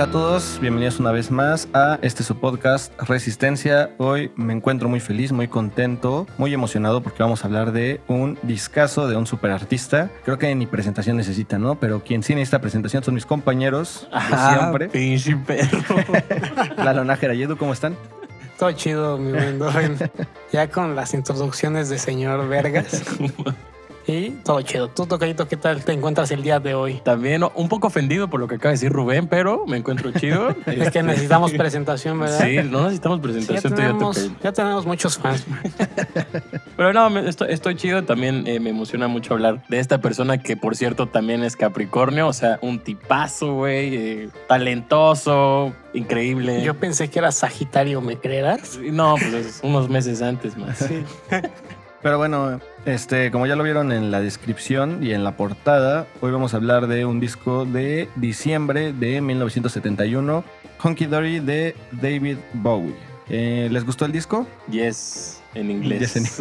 Hola a todos, bienvenidos una vez más a este su podcast Resistencia. Hoy me encuentro muy feliz, muy contento, muy emocionado porque vamos a hablar de un discazo de un super artista. Creo que ni presentación necesita, ¿no? Pero quien sí necesita presentación son mis compañeros de Ah, siempre. pinche perro. Lalo Nájera y Edu, ¿cómo están? Todo chido, mi buen Doren. Ya con las introducciones de señor Vergas. Y todo chido. Tú, Tocayito, ¿qué tal te encuentras el día de hoy? También un poco ofendido por lo que acaba de decir Rubén, pero me encuentro chido. Es que necesitamos presentación, ¿verdad? Sí, no necesitamos presentación. ya tenemos, toca. ya tenemos muchos fans. Pero no, estoy, estoy chido. También eh, me emociona mucho hablar de esta persona que, por cierto, también es Capricornio. O sea, un tipazo, güey. eh, talentoso, increíble. Yo pensé que era Sagitario, ¿me creerás? No, pues es unos meses antes más. Sí. Pero bueno, este, como ya lo vieron en la descripción y en la portada, hoy vamos a hablar de un disco de diciembre de 1971, Honky Dory de David Bowie. Eh, ¿Les gustó el disco? Yes, en inglés. Yes,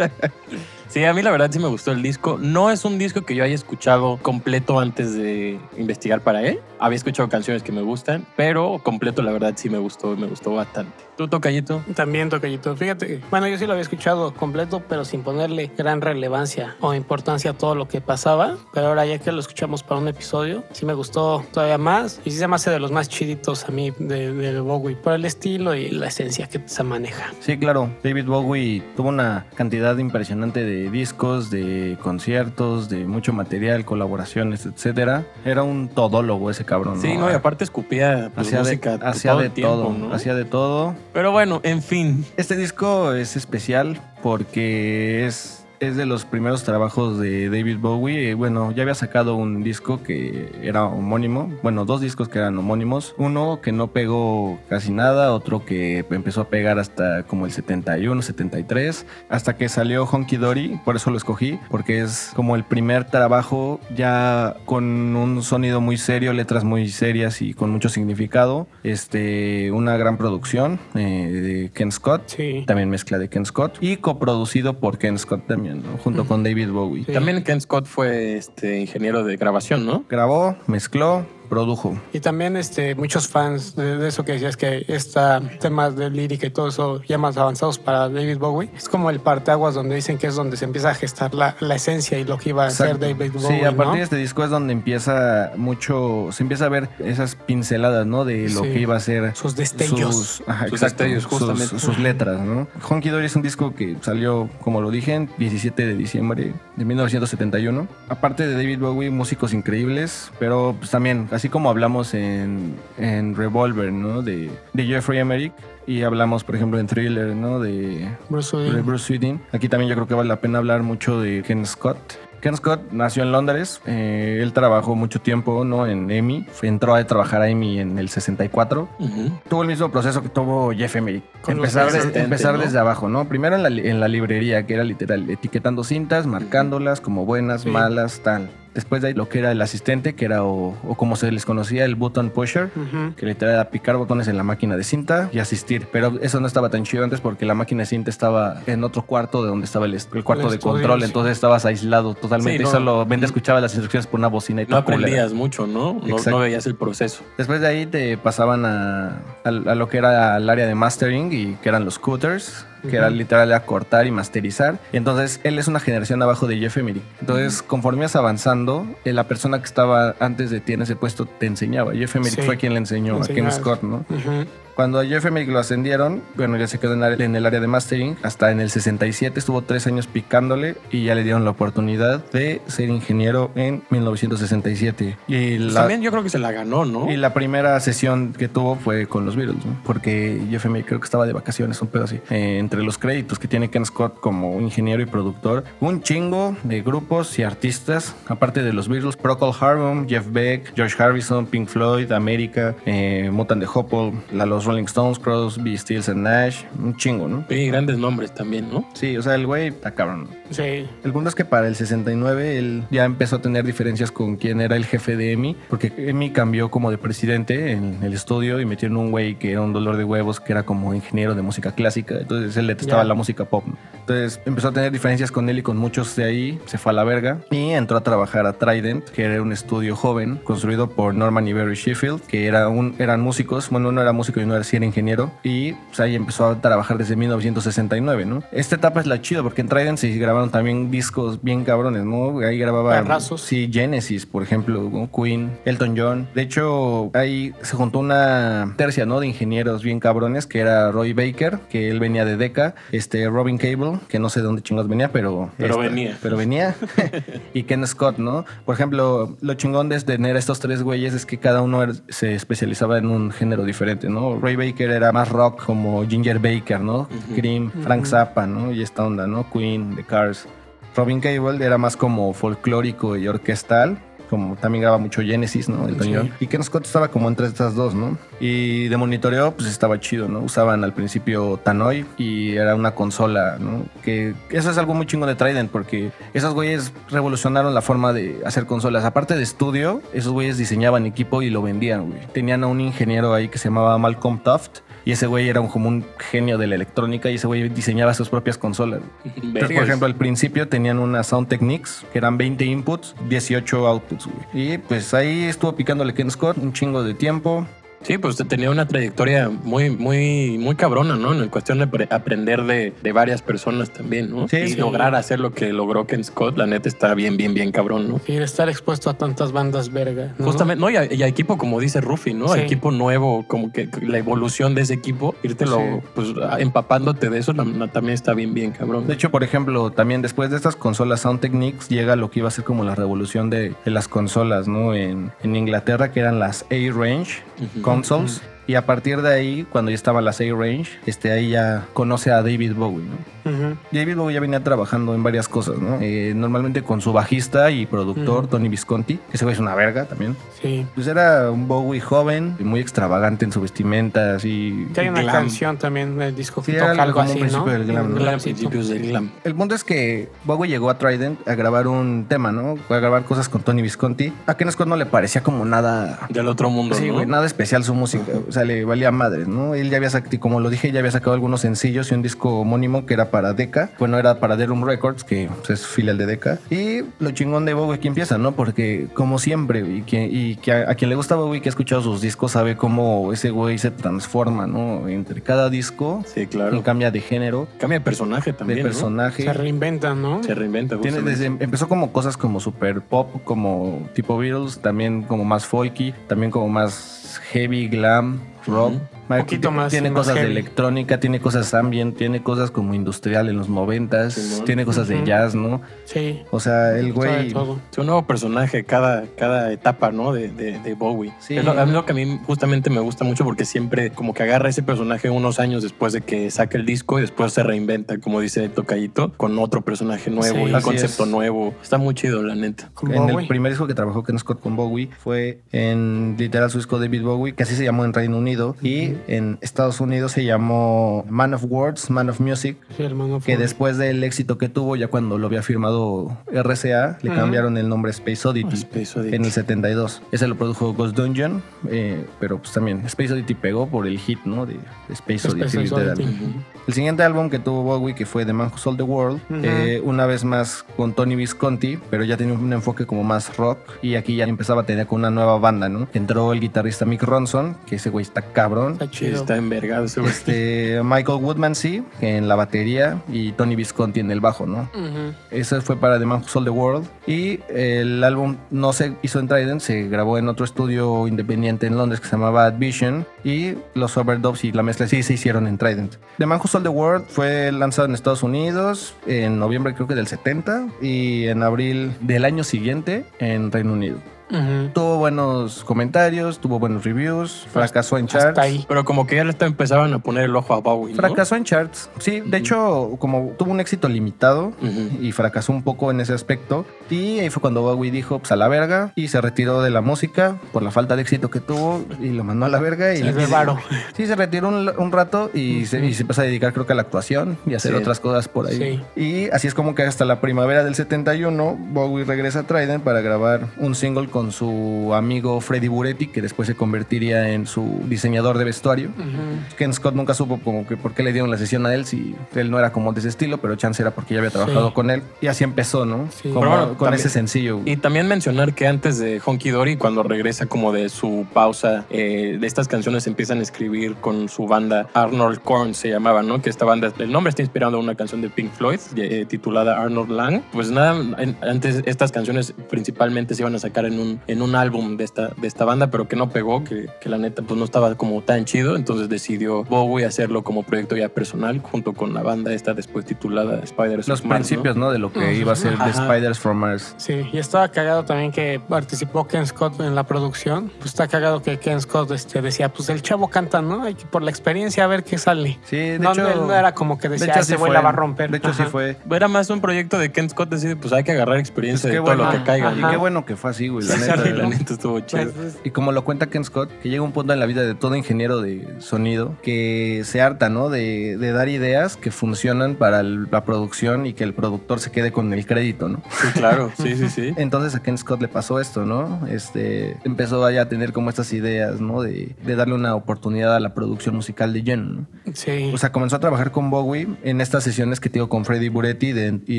en sí, a mí la verdad sí me gustó el disco. No es un disco que yo haya escuchado completo antes de investigar para él. Había escuchado canciones que me gustan, pero completo la verdad sí me gustó, me gustó bastante. ¿Tú, Tocayito? También, Tocayito. Fíjate, bueno, yo sí lo había escuchado completo, pero sin ponerle gran relevancia o importancia a todo lo que pasaba. Pero ahora ya que lo escuchamos para un episodio, sí me gustó todavía más. Y sí se me hace de los más chiditos a mí de, de Bowie, por el estilo y la esencia que se maneja. Sí, claro. David Bowie tuvo una cantidad impresionante de discos, de conciertos, de mucho material, colaboraciones, etcétera. Era un todólogo ese cabrón. Sí, no, y aparte escupía pues, hacía música de, hacía todo de el tiempo, todo, ¿no? hacía de todo. Pero bueno, en fin. Este disco es especial porque es, es de los primeros trabajos de David Bowie. Eh, Bueno, ya había sacado un disco que era homónimo. Bueno, dos discos que eran homónimos. Uno que no pegó casi nada, otro que empezó a pegar hasta como el 71, 73, hasta que salió Honky Dory. Por eso lo escogí, porque es como el primer trabajo ya con un sonido muy serio, letras muy serias y con mucho significado. Este, una gran producción eh, de Ken Scott Sí. también mezcla de Ken Scott y coproducido por Ken Scott también, ¿no? junto con David Bowie. Sí. También Ken Scott fue este ingeniero de grabación, ¿no? Grabó, mezcló, produjo. Y también este, muchos fans de, de eso que decías que está temas de lírica y todo eso ya más avanzados para David Bowie. Es como el parteaguas donde dicen que es donde se empieza a gestar la, la esencia y lo que iba a ser Exacto. David Bowie. Sí, a partir de ¿no? este disco es donde empieza mucho, se empieza a ver esas pinceladas, ¿no? De lo Sí. que iba a ser Sus destellos. Sus, ajá, Sus exacto, destellos, sus- justamente. Sus, letras, ¿no? Honky Dory es un disco que salió, como lo dije, el 17 de diciembre de 1971. Aparte de David Bowie, músicos increíbles, pero pues también, así como hablamos en, en Revolver, ¿no? De, de Jeffrey Emerick. Y hablamos, por ejemplo, en Thriller, ¿no? De, Bruce de. Aquí también yo creo que vale la pena hablar mucho de Ken Scott. Ken Scott nació en Londres, eh, él trabajó mucho tiempo ¿no? en EMI, entró a trabajar a EMI en el 64. Ujú. Tuvo el mismo proceso que tuvo Jeff Emerick. Empezar, de- asistentes, empezar ¿no? desde abajo, ¿no? Primero en la, en la librería, que era literal, etiquetando cintas, marcándolas como buenas, Sí. malas, tal. Después de ahí lo que era el asistente, que era o, o como se les conocía, el button pusher Ujú. que literal era picar botones en la máquina de cinta y asistir. Pero eso no estaba tan chido antes porque la máquina de cinta estaba en otro cuarto de donde estaba el, el cuarto El de control, sí. entonces estabas aislado totalmente Sí, y no. solo ven, escuchaba las instrucciones por una bocina y No culera. aprendías mucho, ¿no? No, no veías el proceso. Después de ahí te pasaban a, a- a lo que era el área de mastering y que eran los cutters, que era literal a cortar y masterizar. Y entonces él es una generación abajo de Jeff Emerick. Entonces, conforme ibas avanzando, eh, la persona que estaba antes de ti en ese puesto te enseñaba. Jeff Emerick Sí. fue quien le enseñó a Ken. Scott, ¿no? Ujú. Cuando a Jeff Emerick lo ascendieron, bueno, ya se quedó en, el área de mastering. Hasta en el 67 estuvo tres años picándole y ya le dieron la oportunidad de ser ingeniero en 1967. Y Pues la, también yo creo que se la ganó, ¿no? y la primera sesión que tuvo fue con los Beatles, ¿no? porque Jeff Emerick creo que estaba de vacaciones, un pedo así. Eh, entre los créditos que tiene Ken Scott como ingeniero y productor, un chingo de grupos y artistas, aparte de los Beatles, Procol Harum, Jeff Beck, George Harrison, Pink Floyd, América, eh, Mutant de Hopple, la, los Rolling Stones, Crosby, Stills and Nash, un chingo, ¿no? Sí, grandes nombres también, ¿no? Sí, o sea, el güey está cabrón. Sí. El punto es que para el 69 él ya empezó a tener diferencias con quien era el jefe de EMI, porque EMI cambió como de presidente en el estudio y metieron un güey que era un dolor de huevos, que era como ingeniero de música clásica, entonces él detestaba Ya. la música pop. Entonces empezó a tener diferencias con él y con muchos de ahí, se fue a la verga y entró a trabajar a Trident, que era un estudio joven construido por Norman y Barry Sheffield, que era un, eran músicos, bueno, uno era músico y uno era, sí era ingeniero, y pues, ahí empezó a trabajar desde 1969, ¿no? Esta etapa es la chida porque en Trident se grabaron también discos bien cabrones, ¿no? Ahí grababa... Perrazos. Sí, Genesis, por ejemplo. Queen, Elton John. De hecho, ahí se juntó una tercia, ¿no? De ingenieros bien cabrones, que era Roy Baker, que él venía de Decca, este Robin Cable, que no sé de dónde chingos venía, pero... Pero esta- venía. Pero venía. y Ken Scott, ¿no? Por ejemplo, lo chingón de tener estos tres güeyes es que cada uno er- se especializaba en un género diferente, ¿no? Ray Baker era más rock como Ginger Baker, ¿no? Cream, Frank Zappa, ¿no? Y esta onda, ¿no? Queen, The Cars. Robin Cable era más como folclórico y orquestal. Como también graba mucho Genesis, ¿no? El Sí. Y Ken Scott estaba como entre estas dos, ¿no? Y de monitoreo, pues estaba chido, ¿no? Usaban al principio Tannoy y era una consola, ¿no? Que eso es algo muy chingo de Trident porque esos güeyes revolucionaron la forma de hacer consolas. Aparte de estudio, esos güeyes diseñaban equipo y lo vendían, güey. Tenían a un ingeniero ahí que se llamaba Malcolm Tuft. Y ese güey era un, como un genio de la electrónica y ese güey diseñaba sus propias consolas. Entonces, por ejemplo, al principio tenían una Sound Techniques que eran 20 inputs, 18 outputs, güey. Y pues ahí estuvo picándole Ken Scott un chingo de tiempo. Sí, pues tenía una trayectoria muy, muy, muy cabrona, ¿no? En cuestión de pre- aprender de, de varias personas también, ¿no? Sí, y sí. lograr hacer lo que logró Ken Scott, la neta está bien, bien, bien cabrón, ¿no? Y estar expuesto a tantas bandas verga. ¿no? Justamente, no, y a, y a equipo, como dice Rufi, ¿no? A Sí. equipo nuevo, como que la evolución de ese equipo, írtelo, Sí. pues, empapándote de eso, la- la- también está bien, bien cabrón. De hecho, por ejemplo, también después de estas consolas Sound Techniques llega lo que iba a ser como la revolución de, de las consolas, ¿no? En, en Inglaterra, que eran las A-Range Ujú. consoles. Mm-hmm. Y a partir de ahí, cuando ya estaban las A-Range, este, ahí ya conoce a David Bowie, ¿no? Ujú. David Bowie ya venía trabajando en varias cosas, ¿no? Eh, normalmente con su bajista y productor. Tony Visconti, que ese güey es una verga también. Sí. Pues era un Bowie joven, muy extravagante en su vestimenta, así. Hay una Glam. canción también del disco que Sí, toca algo como un así, ¿no? principio del glam, ¿no? Principios del glam. El punto es que Bowie llegó a Trident a grabar un tema, ¿no? A grabar cosas con Tony Visconti. A Ken Scott no le parecía como nada Del otro mundo, Sí, ¿no? güey, nada especial su música. O sea, le valía madre, ¿no? Él ya había sacado, como lo dije, ya había sacado algunos sencillos y un disco homónimo que era para Decca. Bueno, era para The Room Records, que pues, es filial de Decca. Y lo chingón de Bowie que empieza, ¿no? Porque, como siempre, y que, y que a, a quien le gusta Bowie, que ha escuchado sus discos, sabe cómo ese güey se transforma, ¿no? Entre cada disco, Sí, claro. cambia de género, Cambia de personaje también, de ¿no? personaje. Se reinventan, ¿no? Se reinventa, Tiene desde- empezó como cosas como super pop, como tipo Beatles, también como más folky, también como más heavy, glam, rock. Ujú. Poquito más, Tiene sí, más cosas de electrónica, tiene cosas ambient, tiene cosas como industrial en los noventas, Simón. tiene cosas de jazz, ¿no? Sí. O sea, el güey... Es un nuevo personaje cada, cada etapa, ¿no? De, de, de Bowie. Sí. Es lo, a mí lo que a mí justamente me gusta mucho porque siempre como que agarra ese personaje unos años después de que saca el disco y después se reinventa, como dice Tocayito, con otro personaje nuevo Sí. y un concepto es. nuevo. Está muy chido, la neta. Con En el primer disco que trabajó Ken Scott con Bowie fue en literal su disco David Bowie, que así se llamó en Reino Unido, y en Estados Unidos se llamó Man of Words, Man of Music, Sí, que después del éxito que tuvo, ya cuando lo había firmado RCA, le cambiaron el nombre Space Oddity. Space Oddity. En el 72. Ese lo produjo Ghost Dungeon, eh, pero pues también Space Oddity pegó por el hit, ¿no? De, Space Oddity. Space literal. Oddity. El siguiente álbum que tuvo Bowie, que fue The Man Who Sold the World, eh, una vez más con Tony Visconti, pero ya tenía un enfoque como más rock, y aquí ya empezaba a tener con una nueva banda, ¿no? Entró el guitarrista Mick Ronson, que ese güey está cabrón. Está Sí, chido. está envergado ese güey. Este, Michael Woodman, sí, en la batería, y Tony Visconti en el bajo, ¿no? Ujú. Ese fue para The Man Who Sold the World. Y el álbum no se hizo en Trident, se grabó en otro estudio independiente en Londres que se llamaba Advision. Y los overdubs y la mezcla sí se hicieron en Trident. The Man Who Sold the World fue lanzado en Estados Unidos en noviembre, creo que del 70. Y en abril del año siguiente en Reino Unido. Ujú. Tuvo buenos comentarios, tuvo buenos reviews, fracasó en charts. Hasta ahí. Pero como que ya le está- empezaban a poner el ojo a Bowie, ¿no? Fracasó en charts. Sí, de hecho, como tuvo un éxito limitado, Ujú. y fracasó un poco en ese aspecto. Y ahí fue cuando Bowie dijo, pues a la verga, y se retiró de la música por la falta de éxito que tuvo y lo mandó a la verga. Y Se varo. Sí, se retiró un, un rato y, se, y se empezó a dedicar creo que a la actuación y a hacer Sí. otras cosas por ahí. Sí. Y así es como que hasta la primavera del 71 Bowie regresa a Trident para grabar un single con con su amigo Freddy Buretti, que después se convertiría en su diseñador de vestuario. Ujú. Ken Scott nunca supo como que por qué le dieron la sesión a él si él no era como de ese estilo, pero chance era porque ya había trabajado Sí. con él. Y así empezó, ¿no? Sí. Como bueno, con también- ese sencillo. Y también mencionar que antes de Honky Dory, cuando regresa como de su pausa, eh, de estas canciones empiezan a escribir con su banda Arnold Korn se llamaba, ¿no? Que esta banda, el nombre está inspirado en una canción de Pink Floyd eh, titulada Arnold Lang. Pues nada, en- antes estas canciones principalmente se iban a sacar en un, en un álbum de esta, de esta banda, pero que no pegó, que, que la neta pues no estaba como tan chido, entonces decidió Bowie hacerlo como proyecto ya personal junto con la banda esta después titulada Spiders Los Mars, ¿no? principios, ¿no? De lo que iba a ser The Ajá. Spiders from Mars. Sí, y estaba cagado también que participó Ken Scott en la producción. Pues está cagado que Ken Scott este, decía, pues el chavo canta, ¿no? Hay que por la experiencia a ver qué sale. Sí, de no, hecho. no, era como que de decía, hecho, ese sí güey fue. la va a romper. De hecho, sí Ajá. fue. Era más un proyecto de Ken Scott decir, pues hay que agarrar experiencia Pues de qué todo lo bueno. que caiga. Ajá. Y qué bueno que fue así, güey. La Sí, neta. la neta estuvo chido. Pues, pues, Y como lo cuenta Ken Scott, que llega un punto en la vida de todo ingeniero de sonido que se harta, ¿no? De, de dar ideas que funcionan para el- la producción y que el productor se quede con el crédito, ¿no? Sí, claro, sí, sí, sí. Entonces a Ken Scott le pasó esto, ¿no? Este, empezó ya a tener como estas ideas, ¿no? De, de darle una oportunidad a la producción musical de Jen, ¿no? sí. O sea, comenzó a trabajar con Bowie en estas sesiones que te digo con Freddie Buretti de- y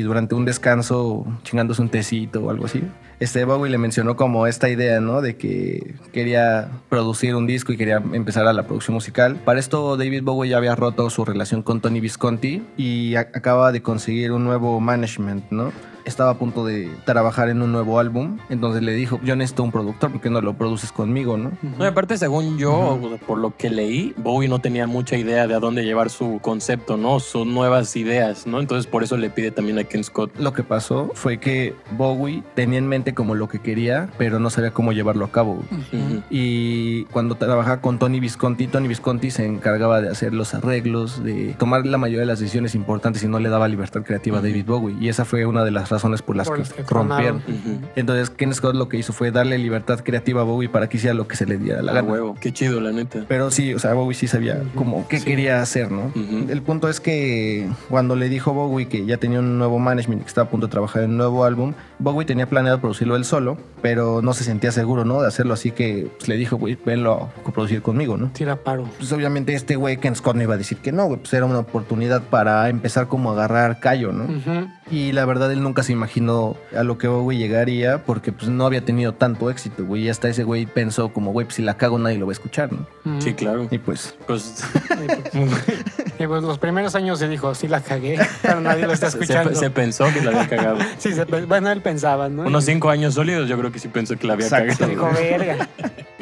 durante un descanso chingándose un tecito o algo así. Este Bowie le mencionó como esta idea, ¿no? De que quería producir un disco y quería empezar a la producción musical. Para esto David Bowie ya había roto su relación con Tony Visconti y acaba de conseguir un nuevo management, ¿no? Estaba a punto de trabajar en un nuevo álbum, entonces le dijo, yo necesito un productor, ¿por qué no lo produces conmigo, no? Ujú. No, y aparte, según yo, por lo que leí, Bowie no tenía mucha idea de a dónde llevar su concepto, ¿no? Sus nuevas ideas, ¿no? Entonces, por eso le pide también a Ken Scott. Lo que pasó fue que Bowie tenía en mente como lo que quería, pero no sabía cómo llevarlo a cabo. Ujú. Y cuando trabajaba con Tony Visconti, Tony Visconti se encargaba de hacer los arreglos, de tomar la mayoría de las decisiones importantes y no le daba libertad creativa a David Bowie. Y esa fue una de las razones por las Por que, las que rompieron. Entonces Ken Scott lo que hizo fue darle libertad creativa a Bowie para que hiciera lo que se le diera la gana. huevo. Qué chido, la neta. Pero sí, o sea, Bowie sí sabía Ujú. como qué Sí. quería hacer, ¿no? Ujú. El punto es que cuando le dijo Bowie que ya tenía un nuevo management y que estaba a punto de trabajar en un nuevo álbum, Bowie tenía planeado producirlo él solo, pero no se sentía seguro, ¿no? De hacerlo, así que pues, le dijo, güey, venlo a coproducir conmigo, ¿no? Tira paro. Pues obviamente este güey Ken Scott no iba a decir que no, güey, pues era una oportunidad para empezar como a agarrar callo, ¿no? Y la verdad él nunca se imaginó a lo que Bowie llegaría porque pues no había tenido tanto éxito, güey. Y hasta ese güey pensó como, güey, pues si la cago nadie lo va a escuchar, ¿no? Ujú. Sí, claro. Y pues Pues Y pues los primeros años se dijo, sí la cagué, pero nadie lo está escuchando. se pensó que la había cagado. Sí, se bueno, él pensaba, ¿no? Unos cinco años sólidos, yo creo que sí pensó que la había Exacto. cagado. Dijo, verga.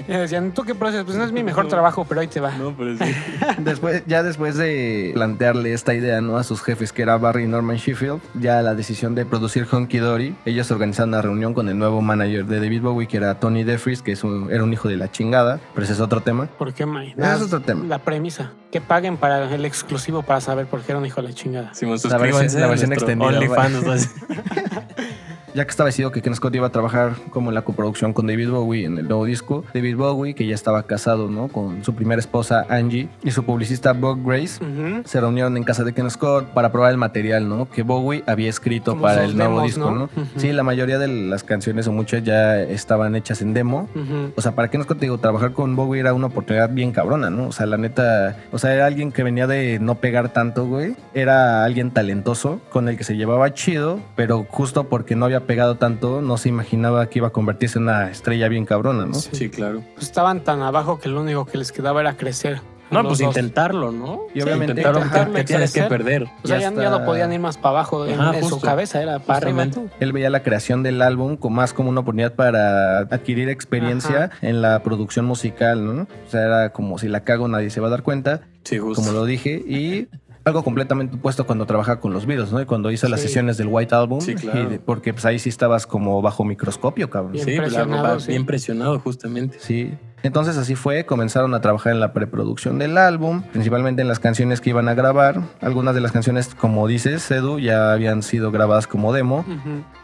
Y decían, ¿tú qué proceso? Pues no es mi mejor trabajo, pero ahí te va. No, pero sí. Después, ya después de plantearle esta idea ¿no? a sus jefes, que era Barry y Norman Sheffield, ya la decisión de producir Honky Dory, ellos organizaron una reunión con el nuevo manager de David Bowie, que era Tony DeFries, que es un- era un hijo de la chingada, pero ese es otro tema. ¿Por qué, May? Ese es otro tema. La premisa. Que paguen para el exclusivo para saber por qué era un hijo de la chingada. La versión- la versión extendida, OnlyFans. Ya que estaba decidido que Ken Scott iba a trabajar como en la coproducción con David Bowie en el nuevo disco, David Bowie, que ya estaba casado ¿no? con su primera esposa Angie y su publicista Bob Grace, se reunieron en casa de Ken Scott para probar el material, ¿no? Que Bowie había escrito Como para el nuevo demos, disco, ¿no? Sí, la mayoría de las canciones o muchas ya estaban hechas en demo. O sea, para Ken Scott, digo, trabajar con Bowie era una oportunidad bien cabrona, ¿no? O sea, la neta, o sea, era alguien que venía de no pegar tanto, güey. Era alguien talentoso, con el que se llevaba chido, pero justo porque no había pegado tanto, no se imaginaba que iba a convertirse en una estrella bien cabrona, ¿no? Sí. Sí, claro. Pues estaban tan abajo que lo único que les quedaba era crecer. No, pues dos. intentarlo, ¿no? Y obviamente- ¿qué y tienes que perder? O sea, Ya ya, no podían ir más para abajo. En, Ajá, en su cabeza era para arriba. Él veía la creación del álbum como más como una oportunidad para adquirir experiencia en la producción musical, ¿no? O sea, era como si la cago nadie se va a dar cuenta, Sí, justo. como lo dije, y algo completamente opuesto cuando trabajaba con los Beatles, ¿no? Y cuando hizo las sesiones del White Album, Sí, claro. y de- porque pues ahí sí estabas como bajo microscopio, cabrón. Bien Sí, pues, presionado, sí. bien presionado, justamente. Sí. Entonces así fue, comenzaron a trabajar en la preproducción del álbum, principalmente en las canciones que iban a grabar. Algunas de las canciones, como dices, Edu, ya habían sido grabadas como demo.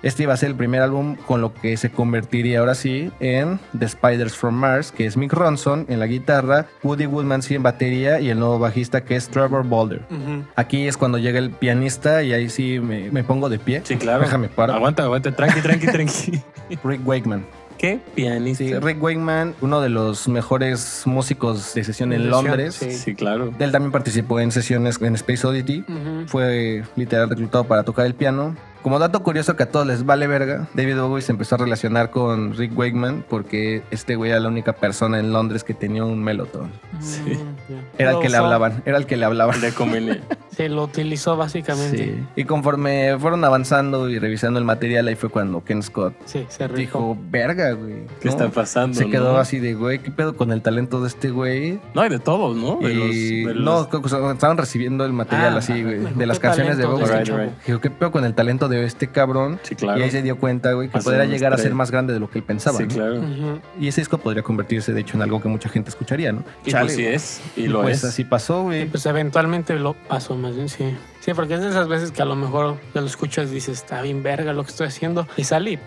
Este iba a ser el primer álbum con lo que se convertiría ahora sí en The Spiders from Mars, que es Mick Ronson en la guitarra, Woody Woodmansey en batería y el nuevo bajista que es Trevor Boulder. Aquí es cuando llega el pianista y ahí sí me, me pongo de pie. Sí, claro. Déjame parar. Aguanta, aguanta. Tranqui, tranqui, tranqui. Rick Wakeman. Qué pianista. Sí, Rick Wakeman, uno de los mejores músicos de sesión en Londres. sesión, Sí, claro. Él también participó en sesiones en Space Oddity. Fue literal reclutado para tocar el piano. Como dato curioso que a todos les vale verga, David Bowie se empezó a relacionar con Rick Wakeman porque este güey era la única persona en Londres que tenía un melotón. Sí. Mm, ya. Era el que le hablaban, era el que le hablaban. Le convenía. Sí, lo utilizó básicamente. Sí. Y conforme fueron avanzando y revisando el material, ahí fue cuando Ken Scott Sí, se dijo, verga, güey. ¿Qué ¿no? está pasando? Se quedó no? así de, güey, ¿qué pedo con el talento de este güey? No, hay de todos, ¿no? De los- y de los- no, estaban recibiendo el material Ah, así, güey, de las canciones de talento Bowie. de este. Dijo, ¿qué pedo con el talento de este cabrón? Sí, claro. Y ahí se dio cuenta, güey, que podría llegar a ser más grande de lo que él pensaba. Sí, ¿no? claro. Y ese disco podría convertirse, de hecho, en algo que mucha gente escucharía, ¿no? Y Chale, pues sí es. Y Y lo pues es. así pasó, güey. pues eventualmente lo pasó más bien, sí. Sí, porque es de esas veces que a lo mejor te lo escuchas y dices, está bien verga lo que estoy haciendo. Y sale y,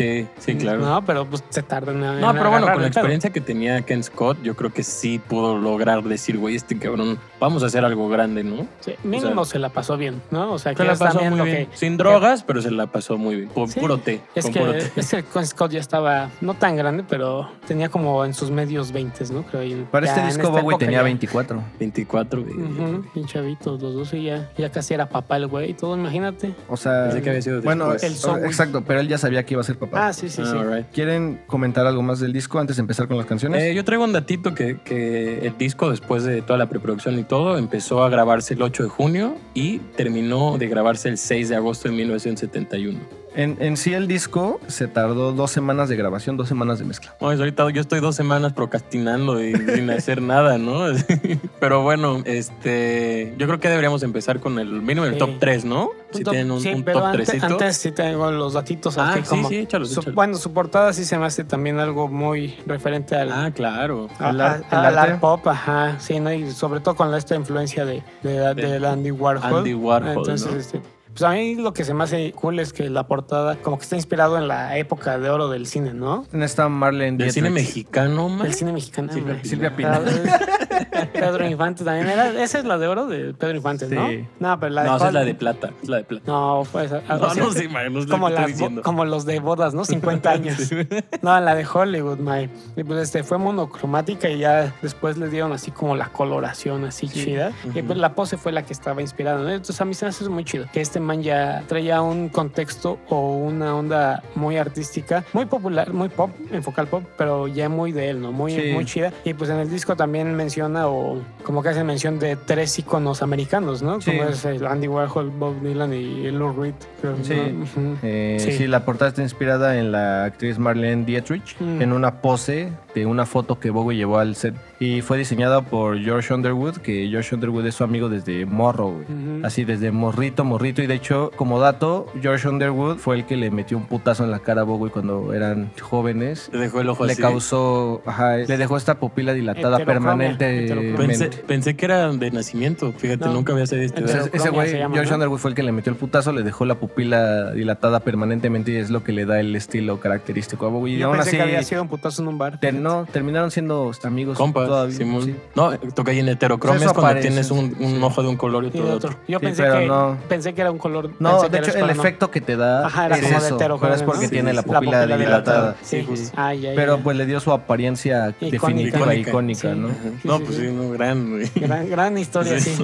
Sí, sí, claro. No, pero pues se tarda en No, pero bueno, con la el pedo. experiencia que tenía Ken Scott, yo creo que sí pudo lograr decir, güey, este cabrón, vamos a hacer algo grande, ¿no? Sí, mínimo o se la pasó bien, ¿no? O sea, Se que la es pasó muy bien. que... Sin drogas, pero se la pasó muy bien. Sí. Puro té. Es con que, puro té. es que con Scott ya estaba, no tan grande, pero tenía como en sus medios 20, ¿no? Creo. y Para este disco, Bowie tenía ya- 24. 24, güey. Ujú, bien chavitos, los dos, y ya, ya casi era papá el güey y todo, imagínate. O sea, Pensé que había sido bueno. El Zoe. exacto, pero él ya sabía que iba a ser papá. Ah, sí, sí, sí. Right. ¿Quieren comentar algo más del disco antes de empezar con las canciones? Eh, yo traigo un datito que, que el disco, después de toda la preproducción y todo, empezó a grabarse el 8 de junio y terminó de grabarse el 6 de agosto de 1971. En, en sí el disco se tardó dos semanas de grabación, dos semanas de mezcla. Bueno, ahorita yo estoy dos semanas procrastinando y sin hacer nada, ¿no? Pero bueno, este, yo creo que deberíamos empezar con el mínimo el Sí. top 3, ¿no? Si top- tienen un, sí, un pero top antes, 3 antes sí tengo los datitos Ah, aquí sí, como... sí, échalos, su- échalos. bueno, su portada sí se me hace también algo muy referente al, Ah, claro. a- a- al pop, ajá, sí, ¿no? Y sobre todo con esta influencia de, de, Andy Warhol. Andy Warhol, Entonces, ¿no? este, pues a mí lo que se me hace cool es que la portada como que está inspirado en la época de oro del cine, ¿no? En esta Marlene Del cine mexicano, man. El cine mexicano. Silvia hombre. Silvia es- Pedro Infante también era. Esa es la de oro de Pedro Infante, ¿no? Sí. No, pero la de No, esa es la de plata. Es la de plata. No, pues. No, no, sí, man, no es lo como, que estoy las como los de bodas, ¿no? 50 años. Sí. No, la de Hollywood, my. Y pues este fue monocromática y ya después le dieron así como la coloración así chida. Y Ujú. pues la pose fue la que estaba inspirada, ¿no? Entonces a mí se me hace muy chido. Que este ya traía un contexto o una onda muy artística, muy popular, muy pop, enfocal pop, pero ya muy de él, ¿no? Muy, Sí. muy chida. Y pues en el disco también menciona o como que hace mención de tres iconos americanos, ¿no? Sí. Como es el Andy Warhol, Bob Dylan y Lou Reed. Eh, Sí. sí. la portada está inspirada en la actriz Marlene Dietrich, Mm. en una pose de una foto que Bowie llevó al set. Y fue diseñada por George Underwood, que George Underwood es su amigo desde morro, güey. Así desde morrito, morrito. Y de hecho, como dato, George Underwood fue el que le metió un putazo en la cara a Bowie cuando eran jóvenes. Le dejó el ojo Le así. causó, ajá, le dejó esta pupila dilatada permanentemente. Pensé, pensé que era de nacimiento. Fíjate, No. nunca había sabido este Entonces. Ese, güey, llama, George ¿no? Underwood fue el que le metió el putazo, le dejó la pupila dilatada permanentemente y es lo que le da el estilo característico a Bowie. Y Yo aún pensé así, que había sido un putazo en un bar. ter- no, terminaron siendo amigos Compas, todavía. Simón. sí. No, toca ahí en heterocromia es cuando aparece, tienes un, sí, un sí. ojo de un color y Y otro de de otro. Yo Sí, pensé, pero que, no. pensé que era un color. No, pensé de hecho, el efecto que te da Ajá, era es como de eso, heterocromia, pero es porque ¿no? tiene Sí, la pupila, dilatada. Sí. Ay, ay, Pero pues le dio su apariencia Icónica. definitiva, Icónica. ¿no? No, pues sí. no, gran, güey. Gran, gran historia, Sí,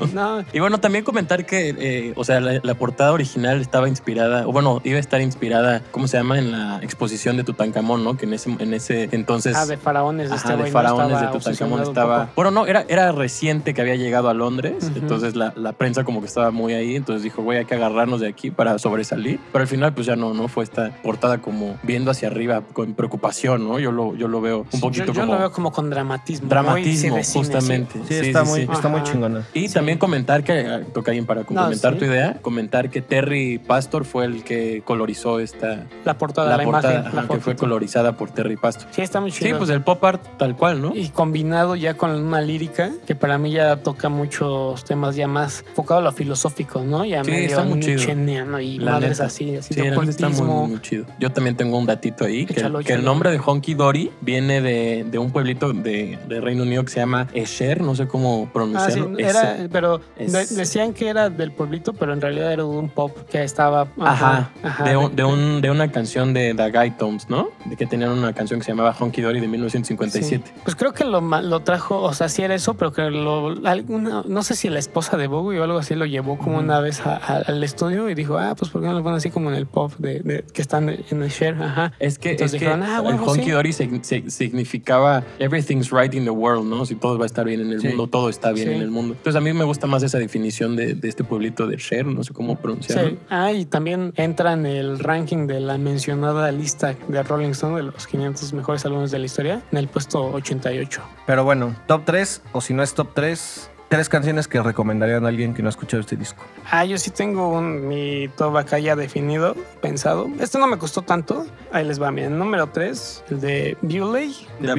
Y bueno, también comentar que, eh, o sea, la, la portada original estaba inspirada, o bueno, iba a estar inspirada, ¿cómo se llama? En la exposición de Tutankamón, ¿no? Que en ese, en ese entonces... ah, de faraones de Ajá, este de faraones de Tutankamón estaba... Bueno, no, era, era reciente que había llegado a Londres, entonces la, la prensa como que estaba muy ahí, entonces dijo, güey, hay que agarrarnos de aquí para sobresalir. Pero al final, pues ya no, no fue esta portada como viendo hacia arriba con preocupación, ¿no? Yo lo, yo lo veo un poquito yo, yo como... lo veo como con dramatismo. Dramatismo, justamente. Sí, está, muy, está muy chingona. Y Sí. también comentar que, ah, toca alguien para complementar sí. tu idea, comentar que Terry Pastor fue el que colorizó esta. La portada, la, la, portada, imagen, ajá, la que fue colorizada por Terry Pastor. Sí, está muy chido. Sí, pues el pop art tal cual, ¿no? Y combinado ya con una lírica que para mí ya toca muchos temas ya más enfocado a lo filosófico, ¿no? Ya Sí, medio está muy chido. nietzscheano y La madres neta. así, así Sí, de está muy, muy chido. Yo también tengo un datito ahí, que, Échalo, que el nombre de Honky Dory viene de, de un pueblito de, de Reino Unido que se llama Esher, no sé cómo Ah, sí, pronunciarlo. era, pero Es- de- decían que era del pueblito, pero en realidad era un pop que estaba. Ajá, ajá, de, un- de, un- de una canción de The Guy Tones, ¿no? De que tenían una canción que se llamaba Honky Dory de 1957. Sí. Pues creo que lo, ma- lo trajo, o sea, sí era eso, pero que lo, alguna, no sé si la esposa de Bowie o algo así lo llevó como una vez a- a- al estudio y dijo, ah, pues ¿por qué no lo ponen así como en el pop de, de- que están en el share? Ajá. Es que, Entonces es que dijeron, ah, el Honky. Dory sig- sig- significaba everything's right in the world, ¿no? Si todo va a estar bien en el Sí. mundo, todo está bien Sí. en el mundo. Entonces a mí me gusta más esa definición de, de este pueblito de Cher, no sé cómo pronunciarlo. Sí. Ah, y también entra en el ranking de la mencionada lista de Rolling Stone de los 500 mejores álbumes de la historia, en el puesto 88. Pero bueno, top 3, o si no es top 3, tres canciones que recomendarían a alguien que no ha escuchado este disco. Ah, yo sí tengo un, mi top acá ya definido, pensado. Este no me costó tanto. Ahí les va, miren. Número 3, el de Bewley. The The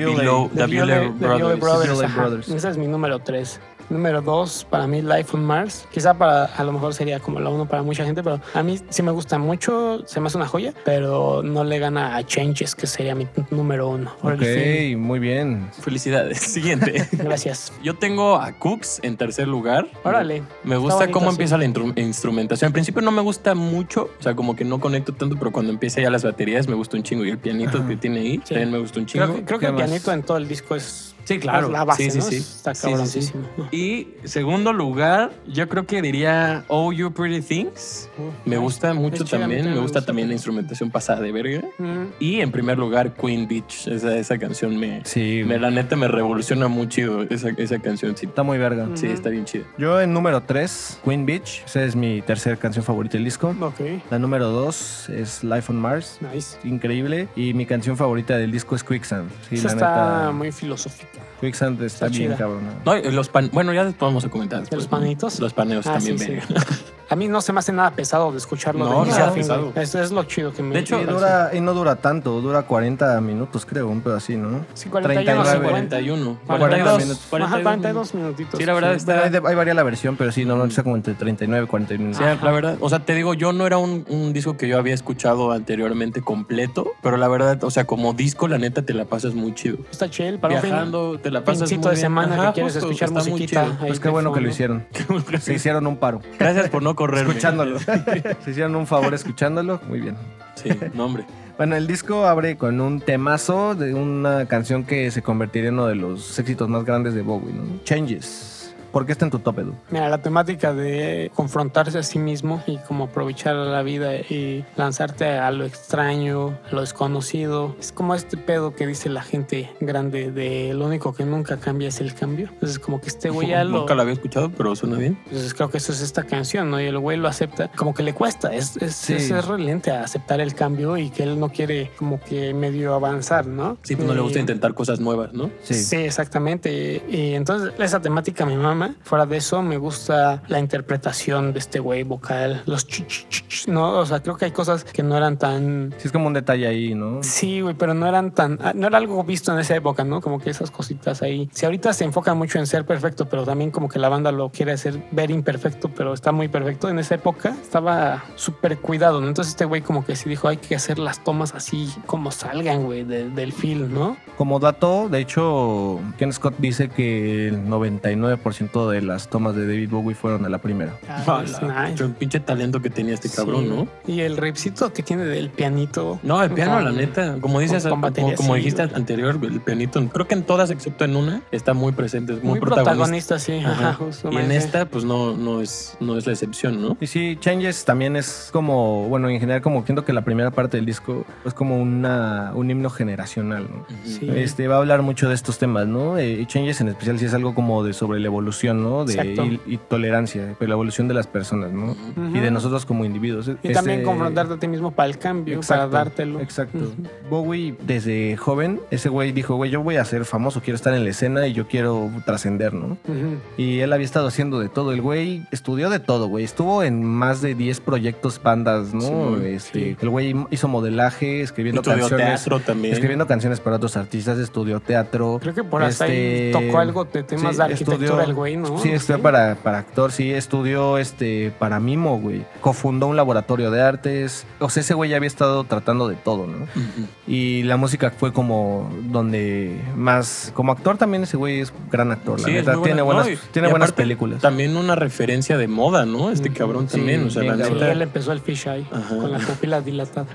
Brothers. Brothers. Ese es mi número 3. Número 2, para mí, Life on Mars. Quizá para, a lo mejor sería como la 1 para mucha gente, pero a mí sí me gusta mucho, se me hace una joya, pero no le gana a Changes, que sería mi número 1. Ok, muy bien. Felicidades. Siguiente. Gracias. Yo tengo a Cooks en tercer lugar. Órale. Me gusta bonito, cómo sí. empieza la instrumentación. Al principio no me gusta mucho, o sea, como que no conecto tanto, pero cuando empieza ya las baterías me gusta un chingo. Y el pianito Ajá. que tiene ahí Sí. también me gusta un chingo. Creo, que- creo que ¿Qué el más? pianito en todo el disco es, Sí, claro. es la base, Sí, sí, ¿no? sí. Está Sí, sí, sí. cabroncísimo. Y segundo lugar, yo creo que diría Oh You Pretty Things. Me gusta mucho también. Me me gusta gusta. también la instrumentación pasada de verga. Mm. Y en primer lugar, Queen Beach. Esa, esa canción me, Sí, me, la neta, me revoluciona muy chido esa, esa canción. Sí, está muy verga. sí, está bien chida. Yo en número 3, Queen Beach. Esa es mi tercera canción favorita del disco. Ok, La número 2 es Life on Mars. nice. Increíble. Y mi canción favorita del disco es Quicksand. Sí, Esa la está neta. muy filosófica. Quicksand está, está bien chida. cabrón. No, los pan, bueno, ya después vamos a comentar. después, los ¿no? panitos? Los paneos Ah, también, sí, sí. A mí no se me hace nada pesado de escucharlo No, de fin, pesado. Eso es lo chido que me De hecho, Y, dura, y no dura tanto, dura 40 minutos, creo, un pedo así, ¿no? Sí, 41, 39. 41. 42, minutos. Ajá, 42 minutitos. Sí, la verdad Sí. está- Bueno, ahí, varía la versión, pero sí, normalmente está como entre 39 y 41 Sí, minutos. la verdad, o sea, te digo, yo no era un, un disco que yo había escuchado anteriormente completo, pero la verdad, o sea, como disco, la neta, te la pasas muy chido. Está chill para un te la pasas muy de bien. semana Ajá, que quieres justo, escuchar está muy musiquita. Pues qué bueno que lo hicieron. Se hicieron un paro. Gracias por no correrme. Escuchándolo. Se hicieron un favor escuchándolo. Muy bien. Sí, no, hombre. Bueno, el disco abre con un temazo de una canción que se convertiría en uno de los éxitos más grandes de Bowie, ¿no? Changes. ¿Por qué está en tu top, Edu? Mira, la temática de confrontarse a sí mismo y como aprovechar la vida y lanzarte a lo extraño, a lo desconocido. Es como este pedo que dice la gente grande de lo único que nunca cambia es el cambio. Entonces como que este güey ya lo... Nunca lo había escuchado, pero suena bien. Entonces creo que eso es esta canción, ¿no? Y el güey lo acepta. Como que le cuesta, es, es, Sí. es, es relente a aceptar el cambio y que él no quiere como que medio avanzar, ¿no? Sí, pues no le gusta intentar cosas nuevas, ¿no? Sí, exactamente. Y, y entonces esa temática me Fuera de eso, me gusta la interpretación de este güey vocal, los ch, ch, ch, no, o sea, creo que hay cosas que no eran tan Sí, es como un detalle ahí, ¿no? Sí, güey, pero no eran tan. ah, No era algo visto en esa época, ¿no? Como que esas cositas ahí. Si ahorita se enfoca mucho en ser perfecto, pero también como que la banda lo quiere hacer ver imperfecto, pero está muy perfecto. En esa época estaba súper cuidado, ¿no? Entonces este güey como que sí dijo, hay que hacer las tomas así como salgan, güey, de- del film, ¿no? Como dato, de hecho, Ken Scott dice que el 99% de las tomas de David Bowie fueron a la primera. Ah, es nice. El pinche talento que tenía este cabrón, Sí. ¿no? Y el ripcito que tiene del pianito. No, el piano, Con- la neta, como dices, con- con como, batería, como sí, dijiste güey. anterior, el pianito, creo que en todas excepto en una, está muy presente, es muy, Muy protagonista. protagonista, sí. Ajá. Ajá, justo. Y en esta, pues no, no, es, no es la excepción, ¿no? Y sí, Changes también es como, bueno, en general como siento que la primera parte del disco es como una, un himno generacional, ¿no? Sí. Este va a hablar mucho de estos temas, ¿no? Eh, y Changes en especial sí es algo como de sobre la evolución evolución, ¿no? De, Exacto. y, y tolerancia, pero la evolución de las personas, ¿no? Y de nosotros como individuos. Y también Este- confrontarte a ti mismo para el cambio, para dártelo. Exacto. Ujú. Bowie, desde joven, ese güey dijo, güey, yo voy a ser famoso, quiero estar en la escena y yo quiero trascender, ¿no? Ujú. Y él había estado haciendo de todo. El güey estudió de todo, güey. Estuvo en más de 10 proyectos bandas, ¿no? Sí, este, Sí. El güey hizo modelaje, escribiendo Estudió canciones. teatro también. Escribiendo canciones para otros artistas, estudió teatro. Creo que por hasta ahí Este, tocó algo de temas sí, de arquitectura estudió- el güey, ¿no? Sí, estudió para, para actor, sí, estudió este para mimo, güey. Cofundó un laboratorio de artes. O sea, ese güey ya había estado tratando de todo, ¿no? Y la música fue como donde más. Como actor también ese güey es gran actor, la Sí, neta. Tiene buena- buenas, no, y- tiene y buenas aparte, películas. También una referencia de moda, ¿no? Este cabrón Sí, también. O sea, la neta. él empezó el fisheye Ajá. con la pupila dilatada.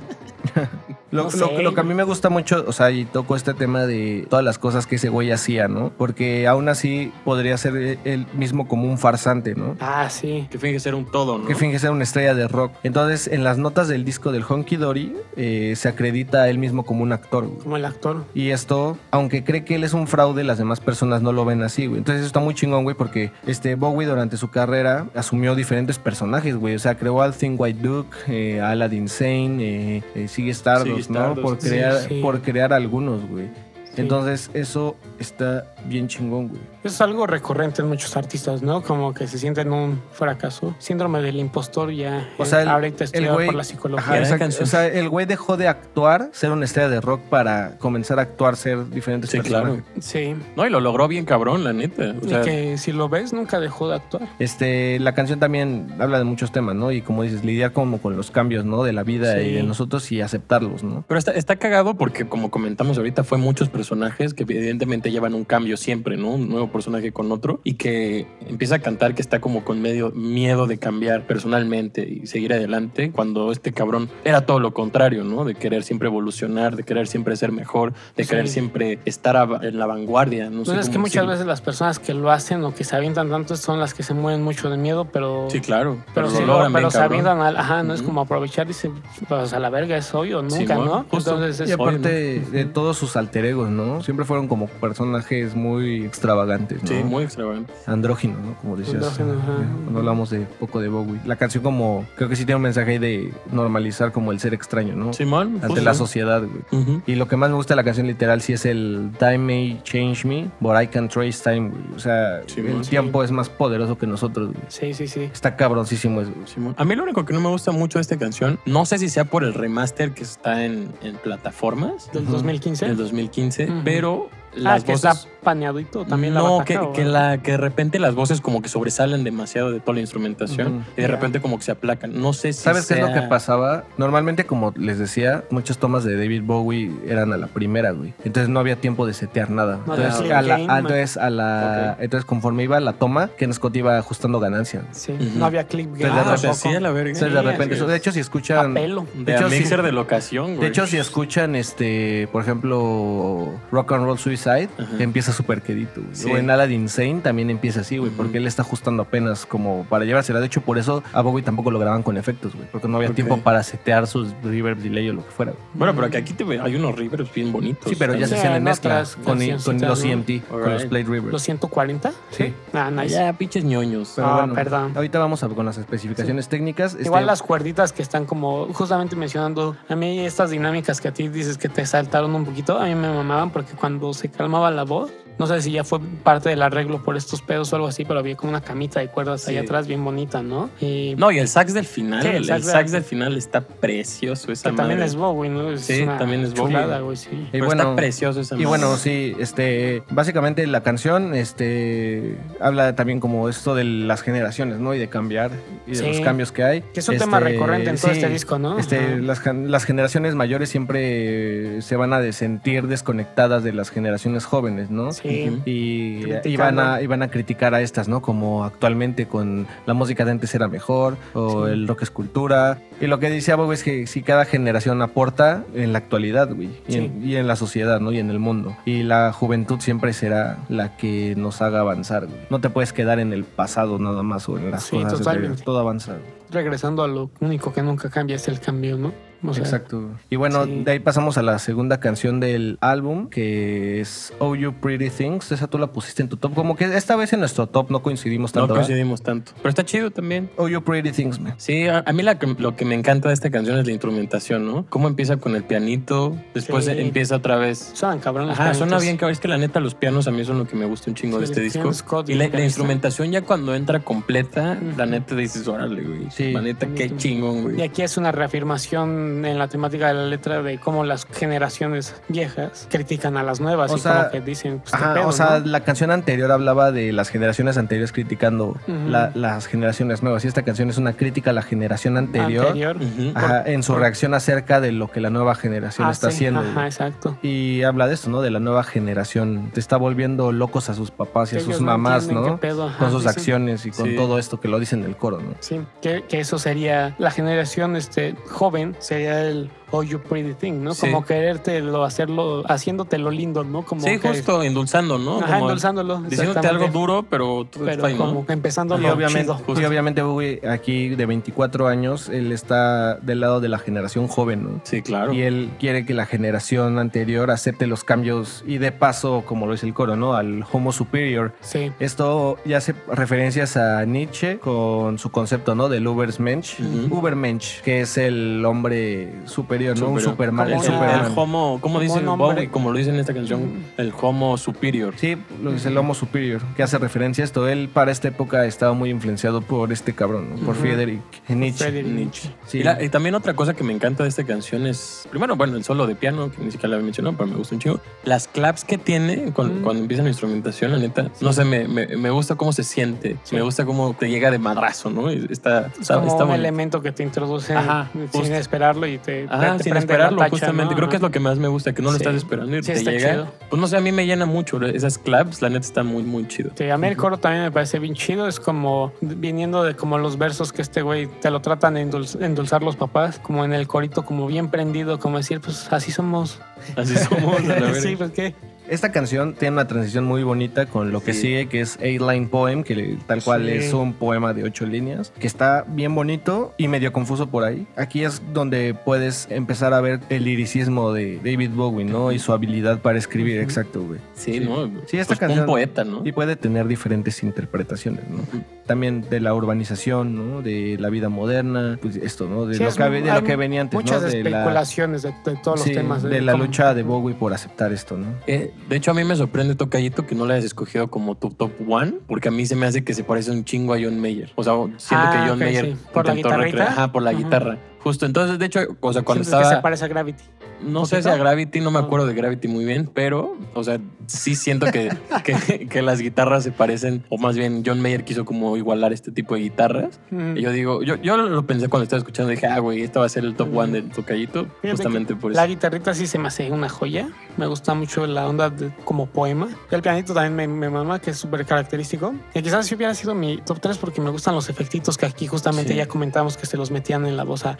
Lo, No sé. lo que a mí me gusta mucho, o sea, y toco este tema de todas las cosas que ese güey hacía, ¿no? Porque aún así podría ser él mismo como un farsante, ¿no? Ah, sí. Que finge ser un todo, ¿no? Que finge ser una estrella de rock. Entonces, en las notas del disco del Honky Dory, eh, se acredita a él mismo como un actor, güey. Como el actor. Y esto, aunque cree que él es un fraude, las demás personas no lo ven así, güey. Entonces eso está muy chingón, güey, porque este Bowie durante su carrera asumió diferentes personajes, güey. O sea, creó al Thing White Duke, eh, a Aladdin Sane, eh, eh, Sigue Stardust, ¿no? Por sí, crear, sí. por crear algunos, güey. Sí. Entonces eso está bien chingón, güey. Es algo recurrente en muchos artistas, ¿no? Como que se sienten un fracaso. Síndrome del impostor ya. O sea, el- ahorita el estudiado güey- por la psicología. Ajá. O sea, el güey dejó de actuar, ser una estrella de rock para comenzar a actuar, ser diferentes Sí, personajes. claro. Sí. No, y lo logró bien cabrón, la neta. O y sea, que si lo ves, nunca dejó de actuar. Este, la canción también habla de muchos temas, ¿no? Y como dices, lidiar como con los cambios, ¿no? De la vida Sí. y de nosotros y aceptarlos, ¿no? Pero está, está cagado porque, como comentamos ahorita, fue muchos personajes que evidentemente llevan un cambio siempre, ¿no? Un nuevo personaje con otro y que empieza a cantar que está como con medio miedo de cambiar personalmente y seguir adelante cuando este cabrón era todo lo contrario, ¿no? De querer siempre evolucionar, de querer siempre ser mejor, de Sí. querer siempre estar a- en la vanguardia, no sé Entonces es que muchas veces las personas que lo hacen o que se avientan tanto son las que se mueren mucho de miedo, pero... Sí, claro. Pero, lo sí, logran pero bien, se cabrón. avientan al... Ajá, no es como aprovechar y se... Pues a la verga es hoy o nunca, ¿no? justo. Entonces es Y hoy, aparte de todos sus alter egos, ¿no? Siempre fueron como personajes muy extravagantes, ¿no? Sí, muy extravagante. Andrógino, ¿no? Como decías. Andrógino, ajá. eh, Cuando hablamos de poco de Bowie. La canción como, creo que sí tiene un mensaje ahí de normalizar como el ser extraño, ¿no? Simón. Ante la sociedad, güey. Y lo que más me gusta de la canción literal sí es el Time may change me, but I can trace time, güey. O sea, Sí, el man. tiempo es más poderoso que nosotros, güey. Sí, sí, sí. Está cabroncísimo eso. güey. Simón. A mí lo único que no me gusta mucho de esta canción, no sé si sea por el remaster que está en, en plataformas Del Ujú. 2015. del 2015, Ujú. pero las voces... paneadito también la no, que, que la, que de repente las voces como que sobresalen demasiado de toda la instrumentación y de repente como que se aplacan. No sé si ¿Sabes qué es lo que pasaba? Normalmente, como les decía, muchas tomas de David Bowie eran a la primera, güey. Entonces no había tiempo de setear nada. No había entonces, a la, a- entonces, a la- entonces, conforme iba la toma, Ken Scott iba ajustando ganancia. Sí, no había clip game de Ah, la verga. Entonces, de repente, de hecho, si escuchan. pelo. De, de hecho, mixer de locación, güey. De hecho, si escuchan, este, por ejemplo, Rock and Roll Suicide, Ajá. empieza súper quedito. güey. Sí. O en Aladdin Sane también empieza así, güey, porque él está ajustando apenas como para llevársela. De hecho, por eso a Bowie tampoco lo graban con efectos, güey, porque no había tiempo para setear sus reverb, delay o lo que fuera. güey. Bueno, pero que aquí te ve- hay unos reverbs bien bonitos. Sí, pero ya se hacían en en mezcla otras con, los. EMT, con los plate reverbs. ¿Los 140? Sí. Ah, nice. Ya, pinches ñoños. Pero Ah, bueno, perdón. ahorita vamos a con las especificaciones técnicas. Este, Igual las cuerditas que están como justamente mencionando, a mí estas dinámicas que a ti dices que te saltaron un poquito, a mí me mamaban porque cuando se calmaba la voz, no sé si ya fue parte del arreglo por estos pedos o algo así, pero había como una camita de cuerdas ahí Sí. atrás bien bonita, ¿no? Y No, y el sax del final, Sí, el el, sax sax, de- del final está precioso esa que también madre. es Bowie, ¿no? Es Sí, una también es Bowie. chulada, güey, sí. Y Pero bueno, está precioso esa Y madre. bueno, sí, este, básicamente la canción, este, habla también como esto de las generaciones, ¿no? Y de cambiar y de Sí. los cambios que hay. Que es un tema Este, recurrente en todo sí, este disco, ¿no? Este, las, las generaciones mayores siempre se van a sentir desconectadas de las generaciones jóvenes, ¿no? Sí. Y, y van a, y van a criticar a estas, ¿no? Como actualmente con la música de antes era mejor, o Sí. el rock es cultura. Y lo que dice Bob es que si cada generación aporta en la actualidad, güey, y, en, y en la sociedad, ¿no? Y en el mundo. Y la juventud siempre será la que nos haga avanzar, güey. No te puedes quedar en el pasado nada más o en las Sí, cosas. Todo avanza. güey. Regresando a lo único que nunca cambia es el cambio, ¿no? O sea, Exacto. Y bueno, sí. de ahí pasamos a la segunda canción del álbum, que es Oh You Pretty Things. Esa tú la pusiste en tu top. Como que esta vez en nuestro top no coincidimos No tanto. ¿verdad? coincidimos tanto. Pero está chido también. Oh You Pretty Things, man. Sí, a, a mí la lo que me encanta de esta canción es la instrumentación, ¿no? Cómo empieza con el pianito, después Sí. empieza otra vez. Suenan cabrón los Ajá, suena pianitos. bien, cabrón. Es que la neta, los pianos a mí son lo que me gusta un chingo Sí, de este disco. Scott y y la, instrumentación ya cuando entra completa, la neta dices, órale, güey. Sí. La neta, qué chingón, Y güey. aquí es una reafirmación en la temática de la letra de cómo las generaciones viejas critican a las nuevas O y sea, como que dicen, pues, qué Ajá, pedo, o sea, ¿no? la canción anterior hablaba de las generaciones anteriores criticando la- las generaciones nuevas. Y esta canción es una crítica a la generación anterior, Anterior. Ujú. ajá, en su reacción acerca de lo que la nueva generación Ah, está sí, haciendo. Ajá, exacto. Y habla de esto, ¿no? De la nueva generación. Te está volviendo locos a sus papás y a sus no mamás, ¿no? qué pedo, ajá, con sus dicen. acciones y con Sí. todo esto que lo dicen en el coro, ¿no? Sí, que, que eso sería la generación este, joven, sería el Oh You Pretty Thing, ¿no? Sí. Como querértelo, hacerlo, haciéndote lo lindo, ¿no? Como Sí, que- justo endulzando, ¿no? Ajá, Como endulzándolo. Diciéndote algo duro, pero tú Pero fine, ¿no? como que empezando Y obviamente, y obviamente Bowie aquí de 24 años, él está del lado de la generación joven, ¿no? Sí, claro. Y él quiere que la generación anterior acepte los cambios y de paso, como lo dice el coro, ¿no? Al Homo Superior. Sí. Esto ya hace referencias a Nietzsche con su concepto, ¿no? Del Ubermensch. Ubermensch, que es el hombre superior, ¿no? Un Superior. Superman. El Superman. El homo, ¿cómo Como dice. Bowie? Como lo dice en esta canción, el homo superior. Sí, lo es el Homo Superior, que hace referencia a esto. Él para esta época estaba muy influenciado por este cabrón, ¿no? por Ujú. Friedrich Nietzsche. Friedrich Nietzsche. Sí. Y, la- y también otra cosa que me encanta de esta canción es, primero, bueno, el solo de piano, que ni siquiera lo había mencionado, pero me gusta un chingo. Las claps que tiene con- Mm. cuando empieza la instrumentación, la neta, no sé, me, me- me gusta cómo se siente, Sí. me gusta cómo te llega de madrazo, ¿no? Está, Es está, como está un bonito. elemento que te introduce Ajá, sin esperarlo y te, Ajá, te sin esperarlo, tacha, justamente. ¿no? Creo que es lo que más me gusta, que no lo Sí. estás esperando y Sí, te está llega. chido. Pues no sé, a mí me llena mucho. Esas claps, la neta, están muy, muy chido. Sí, a mí el coro también me parece bien chido. Es como viniendo de como los versos que este güey te lo tratan de endulz- endulzar los papás, como en el corito, como bien prendido, como decir, pues así somos. Así somos, a la sí, pues qué. Esta canción tiene una transición muy bonita con lo que Sí. sigue, que es Eight Line Poem, que tal cual Sí. es un poema de ocho líneas, que está bien bonito y medio confuso por ahí. Aquí es donde puedes empezar a ver el liricismo de David Bowie, ¿no? Y su habilidad para escribir, exacto, güey. Sí, ¿no? Sí, esta Pues canción- Un poeta, ¿no? Y puede tener diferentes interpretaciones, ¿no? También de la urbanización, ¿no? De la vida moderna, pues esto, ¿no? De, Sí, lo, es- que, de lo que venía antes, Muchas ¿no? De la, especulaciones de, de todos los sí, temas. de la cómo- lucha de Bowie por aceptar esto, ¿no? Eh, de hecho, a mí me sorprende, Tocayito, que no la hayas escogido como tu top one, porque a mí se me hace que se parece un chingo a John Mayer. O sea, siento Ah, que John ok, Mayer sí. ¿Por la recrear- Ajá, por la guitarra. Justo, entonces, de hecho, o sea, cuando Sientes que se estaba... parece a Gravity. No sé si a Gravity, no me acuerdo de Gravity muy bien, pero, o sea, sí siento que, que, que las guitarras se parecen, o más bien John Mayer quiso como igualar este tipo de guitarras. Mm. Y yo digo, yo, yo lo pensé cuando estaba escuchando, dije, ah, güey, este va a ser el top one del tocallito, Fíjate justamente por La eso. guitarrita sí se me hace una joya. Me gusta mucho la onda de- como poema. El pianito también me, me mama, que es súper característico. Y quizás si hubiera sido mi top 3 porque me gustan los efectitos que aquí justamente Sí. ya comentamos que se los metían en la voz a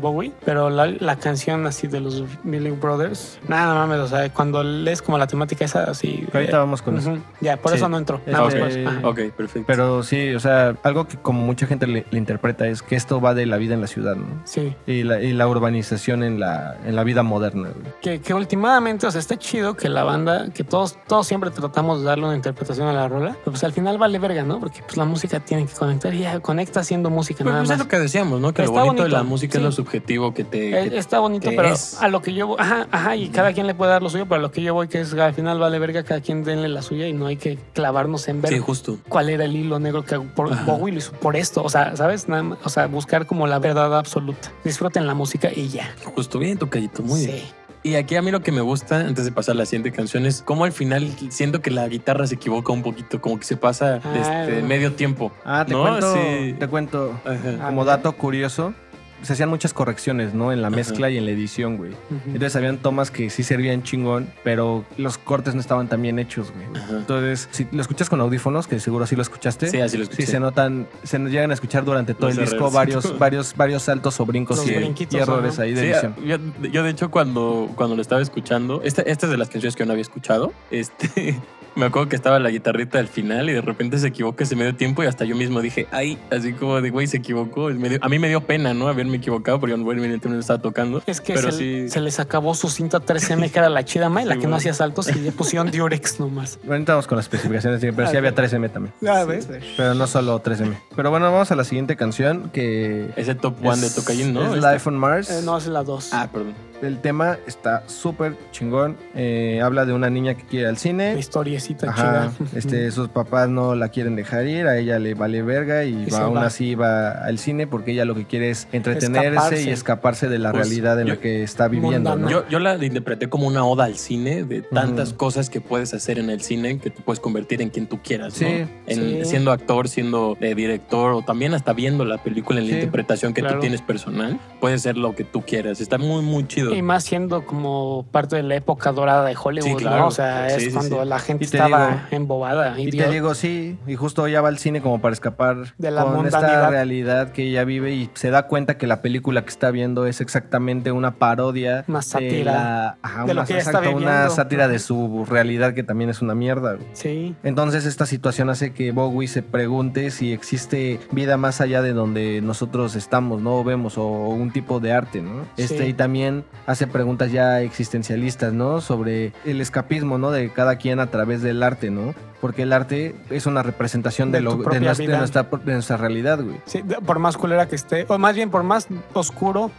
Bowie. Pero la, la canción así de los Billy Brothers, nada mames, o sea, cuando lees como la temática esa así. Ahorita eh, vamos con eso. Ya, por Sí. eso no entró. Este, Nada más por eso. Ok, perfecto. Pero sí, o sea, algo que como mucha gente le, le interpreta es que esto va de la vida en la ciudad, ¿no? Sí. Y la, y la urbanización en la, en la vida moderna, güey. Que, que últimamente, o sea, está chido que la banda, que todos, todos siempre tratamos de darle una interpretación a la rola, pero pues al final vale verga, ¿no? Porque pues la música tiene que conectar y ya conecta haciendo música Pues, nada pues es más. lo que decíamos, ¿no? Que Está lo bonito, de la música es lo subjetivo que te... Eh, que- Está bonito, pero es. a lo que yo voy, ajá, ajá, y cada quien le puede dar lo suyo, pero a lo que yo voy, que es al final vale verga, cada quien denle la suya y no hay que clavarnos en ver Sí, justo. cuál era el hilo negro que por Ajá. Bowie lo hizo por esto, o sea, ¿sabes? Nada más, o sea, buscar como la verdad absoluta. Disfruten la música y ya. Justo bien, tocallito, muy bien. Sí. Y aquí a mí lo que me gusta, antes de pasar a la siguiente canción, es cómo al final siento que la guitarra se equivoca un poquito, como que se pasa Ah, este, no. medio tiempo. Ah, te No, cuento, sí. te cuento. Ajá. Como dato curioso, se hacían muchas correcciones, ¿no? En la Ajá. mezcla y en la edición, güey. Entonces habían tomas que sí servían chingón, pero los cortes no estaban tan bien hechos, güey. Ajá. Entonces, si lo escuchas con audífonos, que seguro sí lo escuchaste, Sí, así lo sí escuché. se notan, se nos llegan a escuchar durante todo Los el disco varios, varios, varios saltos o brincos y, errores ahí de Sí, edición. yo, yo, de hecho cuando, cuando lo estaba escuchando, esta, esta es de las canciones que yo no había escuchado, este, Me acuerdo que estaba la guitarrita al final y de repente se equivoca ese medio tiempo y hasta yo mismo dije, ay, así como de güey, se equivocó. Me dio- a mí me dio pena, ¿no? Haberme equivocado porque bueno, evidentemente no estaba tocando. Es que pero se, sí. se les acabó su cinta 3M, que era la chida, ma, y la Sí, que no bueno. hacía saltos y le pusieron Durex nomás. Ahorita vamos con las especificaciones, pero sí Ah, había ok. 3M también. Ya ves. Pero no solo 3M. Pero bueno, vamos a la siguiente canción que... Ese top one de es- Tocayín, ¿no? Es Este- Life on Mars. Eh, no, es la 2. Ah, perdón. El tema está súper chingón. Eh, habla de una niña que quiere ir al La cine. historiecita Ajá, chida. este, sus papás no la quieren dejar ir, a ella le vale verga y, Y va, se aún va. así va al cine porque ella lo que quiere es entretenerse Escaparse. y escaparse de la Pues, realidad en yo- la que está viviendo. Yo, yo la interpreté como una oda al cine, de tantas cosas que puedes hacer en el cine que te puedes convertir en quien tú quieras, Sí, ¿no? En, sí. Siendo actor, siendo eh, director o también hasta viendo la película en la Sí, interpretación que claro. tú tienes personal, puede ser lo que tú quieras. Está muy, muy chido. Y más siendo como parte de la época dorada de Hollywood, Sí, claro. ¿no? O sea, es Sí, cuando sí. la gente Y te estaba digo- embobada. Y idiota. te digo, sí, y justo ella va al cine como para escapar De la con esta realidad que ella vive y se da cuenta que la película que está viendo es exactamente una parodia. Una de sátira la- ajá, de lo una, que ella está exacto, una sátira de su realidad que también es una mierda. güey. Sí. Entonces esta situación hace que Bowie se pregunte si existe vida más allá de donde nosotros estamos, ¿no? O vemos, o un tipo de arte, ¿no? Este, Sí. y también hace preguntas ya existencialistas, ¿no? Sobre el escapismo, ¿no? De cada quien a través del arte, ¿no? Porque el arte es una representación de, De lo, de, nuestra, de vida. nuestra, de nuestra realidad, güey. Sí, por más culera que esté, o más bien por más oscuro,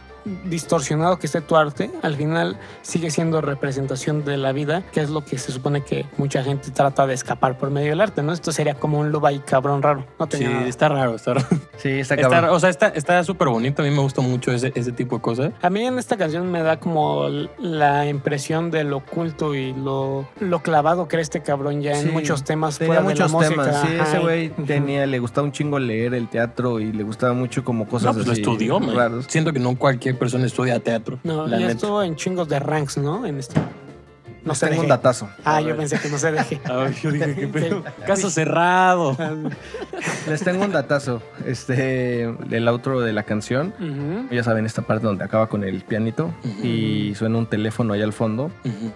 distorsionado que esté tu arte, al final sigue siendo representación de la vida, que es lo que se supone que mucha gente trata de escapar por medio del arte, ¿no? Esto sería como un luba y cabrón raro. No Sí, tenía nada. está raro, está raro. Sí, está Está- cabrón. o sea, está está súper bonito. A mí me gusta mucho ese, ese tipo de cosas. A mí en esta canción me da como la impresión de lo oculto y lo, lo clavado que era este cabrón ya Sí, en muchos temas Tenía fuera de la muchos música. temas, sí, Ajá, ese güey tenía, le gustaba un chingo leer el teatro y le gustaba mucho como cosas No, pues lo así estudió, man. Siento que no cualquier persona estudia teatro. No, la ya neta. estuvo en chingos de ranks, ¿no? En este. No se tengo un datazo. Ah, yo pensé que no se deje. A ver, yo dije, ¿qué pedo? Caso cerrado. Les tengo un datazo. Este, del outro de la canción. Ya saben, esta parte donde acaba con el pianito y suena un teléfono ahí al fondo.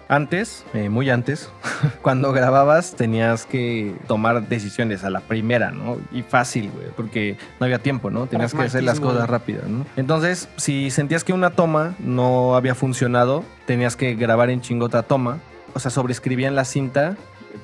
Antes, eh, muy antes, cuando grababas tenías que tomar decisiones a la primera, ¿no? Y fácil, güey, porque no había tiempo, ¿no? Tenías que hacer las cosas rápidas, ¿no? Entonces, si sentías que una toma no había funcionado, tenías que grabar en chingo otra toma. O sea, sobreescribían la cinta.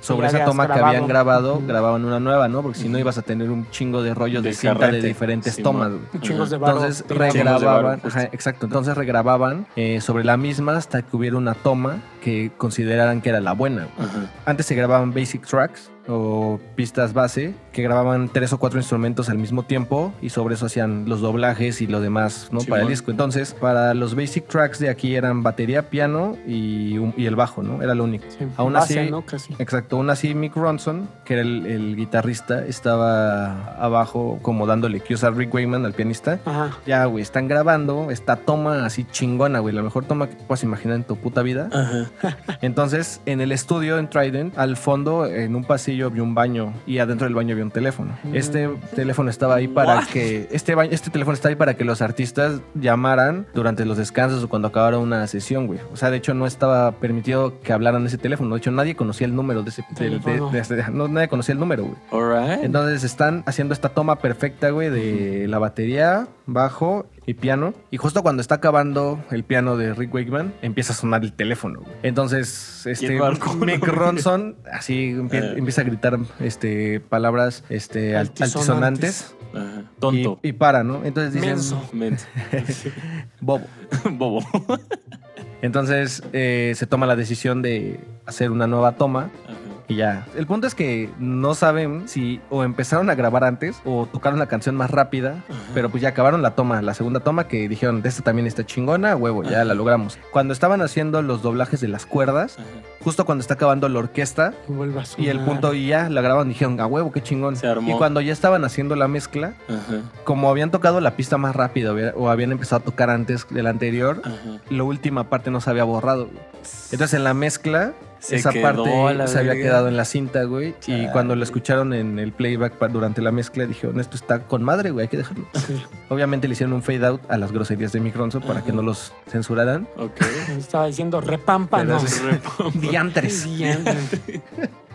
Sobre esa toma que habían grabado, grababan una nueva, ¿no? Porque si no ibas a tener un chingo de rollos de, De cinta de diferentes tomas. Chingos de. Entonces de regrababan, ajá, exacto. Entonces regrababan eh, sobre la misma hasta que hubiera una toma que consideraran que era la buena. Ajá. Antes se grababan basic tracks o pistas base que grababan tres o cuatro instrumentos al mismo tiempo y sobre eso hacían los doblajes y lo demás, ¿no? Para el disco. Entonces, para los basic tracks de aquí eran batería, piano y, un- y el bajo, ¿no? Era lo único. Sí, Aún base, así- ¿no? Casi. Exacto, aún así Mick Ronson, que era el, el guitarrista, estaba abajo como dándole cues a Rick Wayman, al pianista. Ajá. Ya, güey, están grabando esta toma así chingona, güey, la mejor toma que puedas imaginar en tu puta vida. Ajá. Entonces, en el estudio, en Trident, al fondo, en un pasillo, había un baño y adentro del baño había un teléfono. Este teléfono estaba ahí para What? que. Este, ba- este teléfono está ahí para que los artistas llamaran durante los descansos o cuando acabara una sesión, güey. O sea, de hecho, no estaba permitido que hablaran ese teléfono. De hecho, nadie conocía el número de ese. del- de- Teléfono. de ese- no, nadie conocía el número, güey. Alright. Entonces están haciendo esta toma perfecta, güey, de la batería, bajo y piano. Y justo cuando está acabando el piano de Rick Wakeman, empieza a sonar el teléfono, güey. Entonces, este. Mick Ronson así empie- Eh. empieza a gritar este palabras este al- Altisonantes. altisonantes Ajá. Tonto. y, y para, ¿no? Entonces dicen Menso. Menso. bobo. Bobo. Entonces eh, se toma la decisión de hacer una nueva toma Ajá. Y ya. El punto es que no saben si o empezaron a grabar antes o tocaron la canción más rápida, Ajá. pero pues ya acabaron la toma, la segunda toma que dijeron, de esta también está chingona, huevo, ya Ajá. la logramos. Cuando estaban haciendo los doblajes de las cuerdas, Ajá. justo cuando está acabando la orquesta Y vuelve a y el punto y ya la grabaron, dijeron, a huevo, qué chingón. Se armó. Y cuando ya estaban haciendo la mezcla, Ajá. como habían tocado la pista más rápida o- habían empezado a tocar antes de la anterior, Ajá. la última parte no se había borrado. Entonces en la mezcla Se esa parte se había verga. quedado en la cinta, güey. Y cuando lo escucharon en el playback durante la mezcla, dijeron, esto está con madre, güey, hay que dejarlo. Sí. Obviamente le hicieron un fade out a las groserías de Mick Ronson para que no los censuraran. Ok. Estaba diciendo repampa, Pero no. sí. Diantres. Diantre.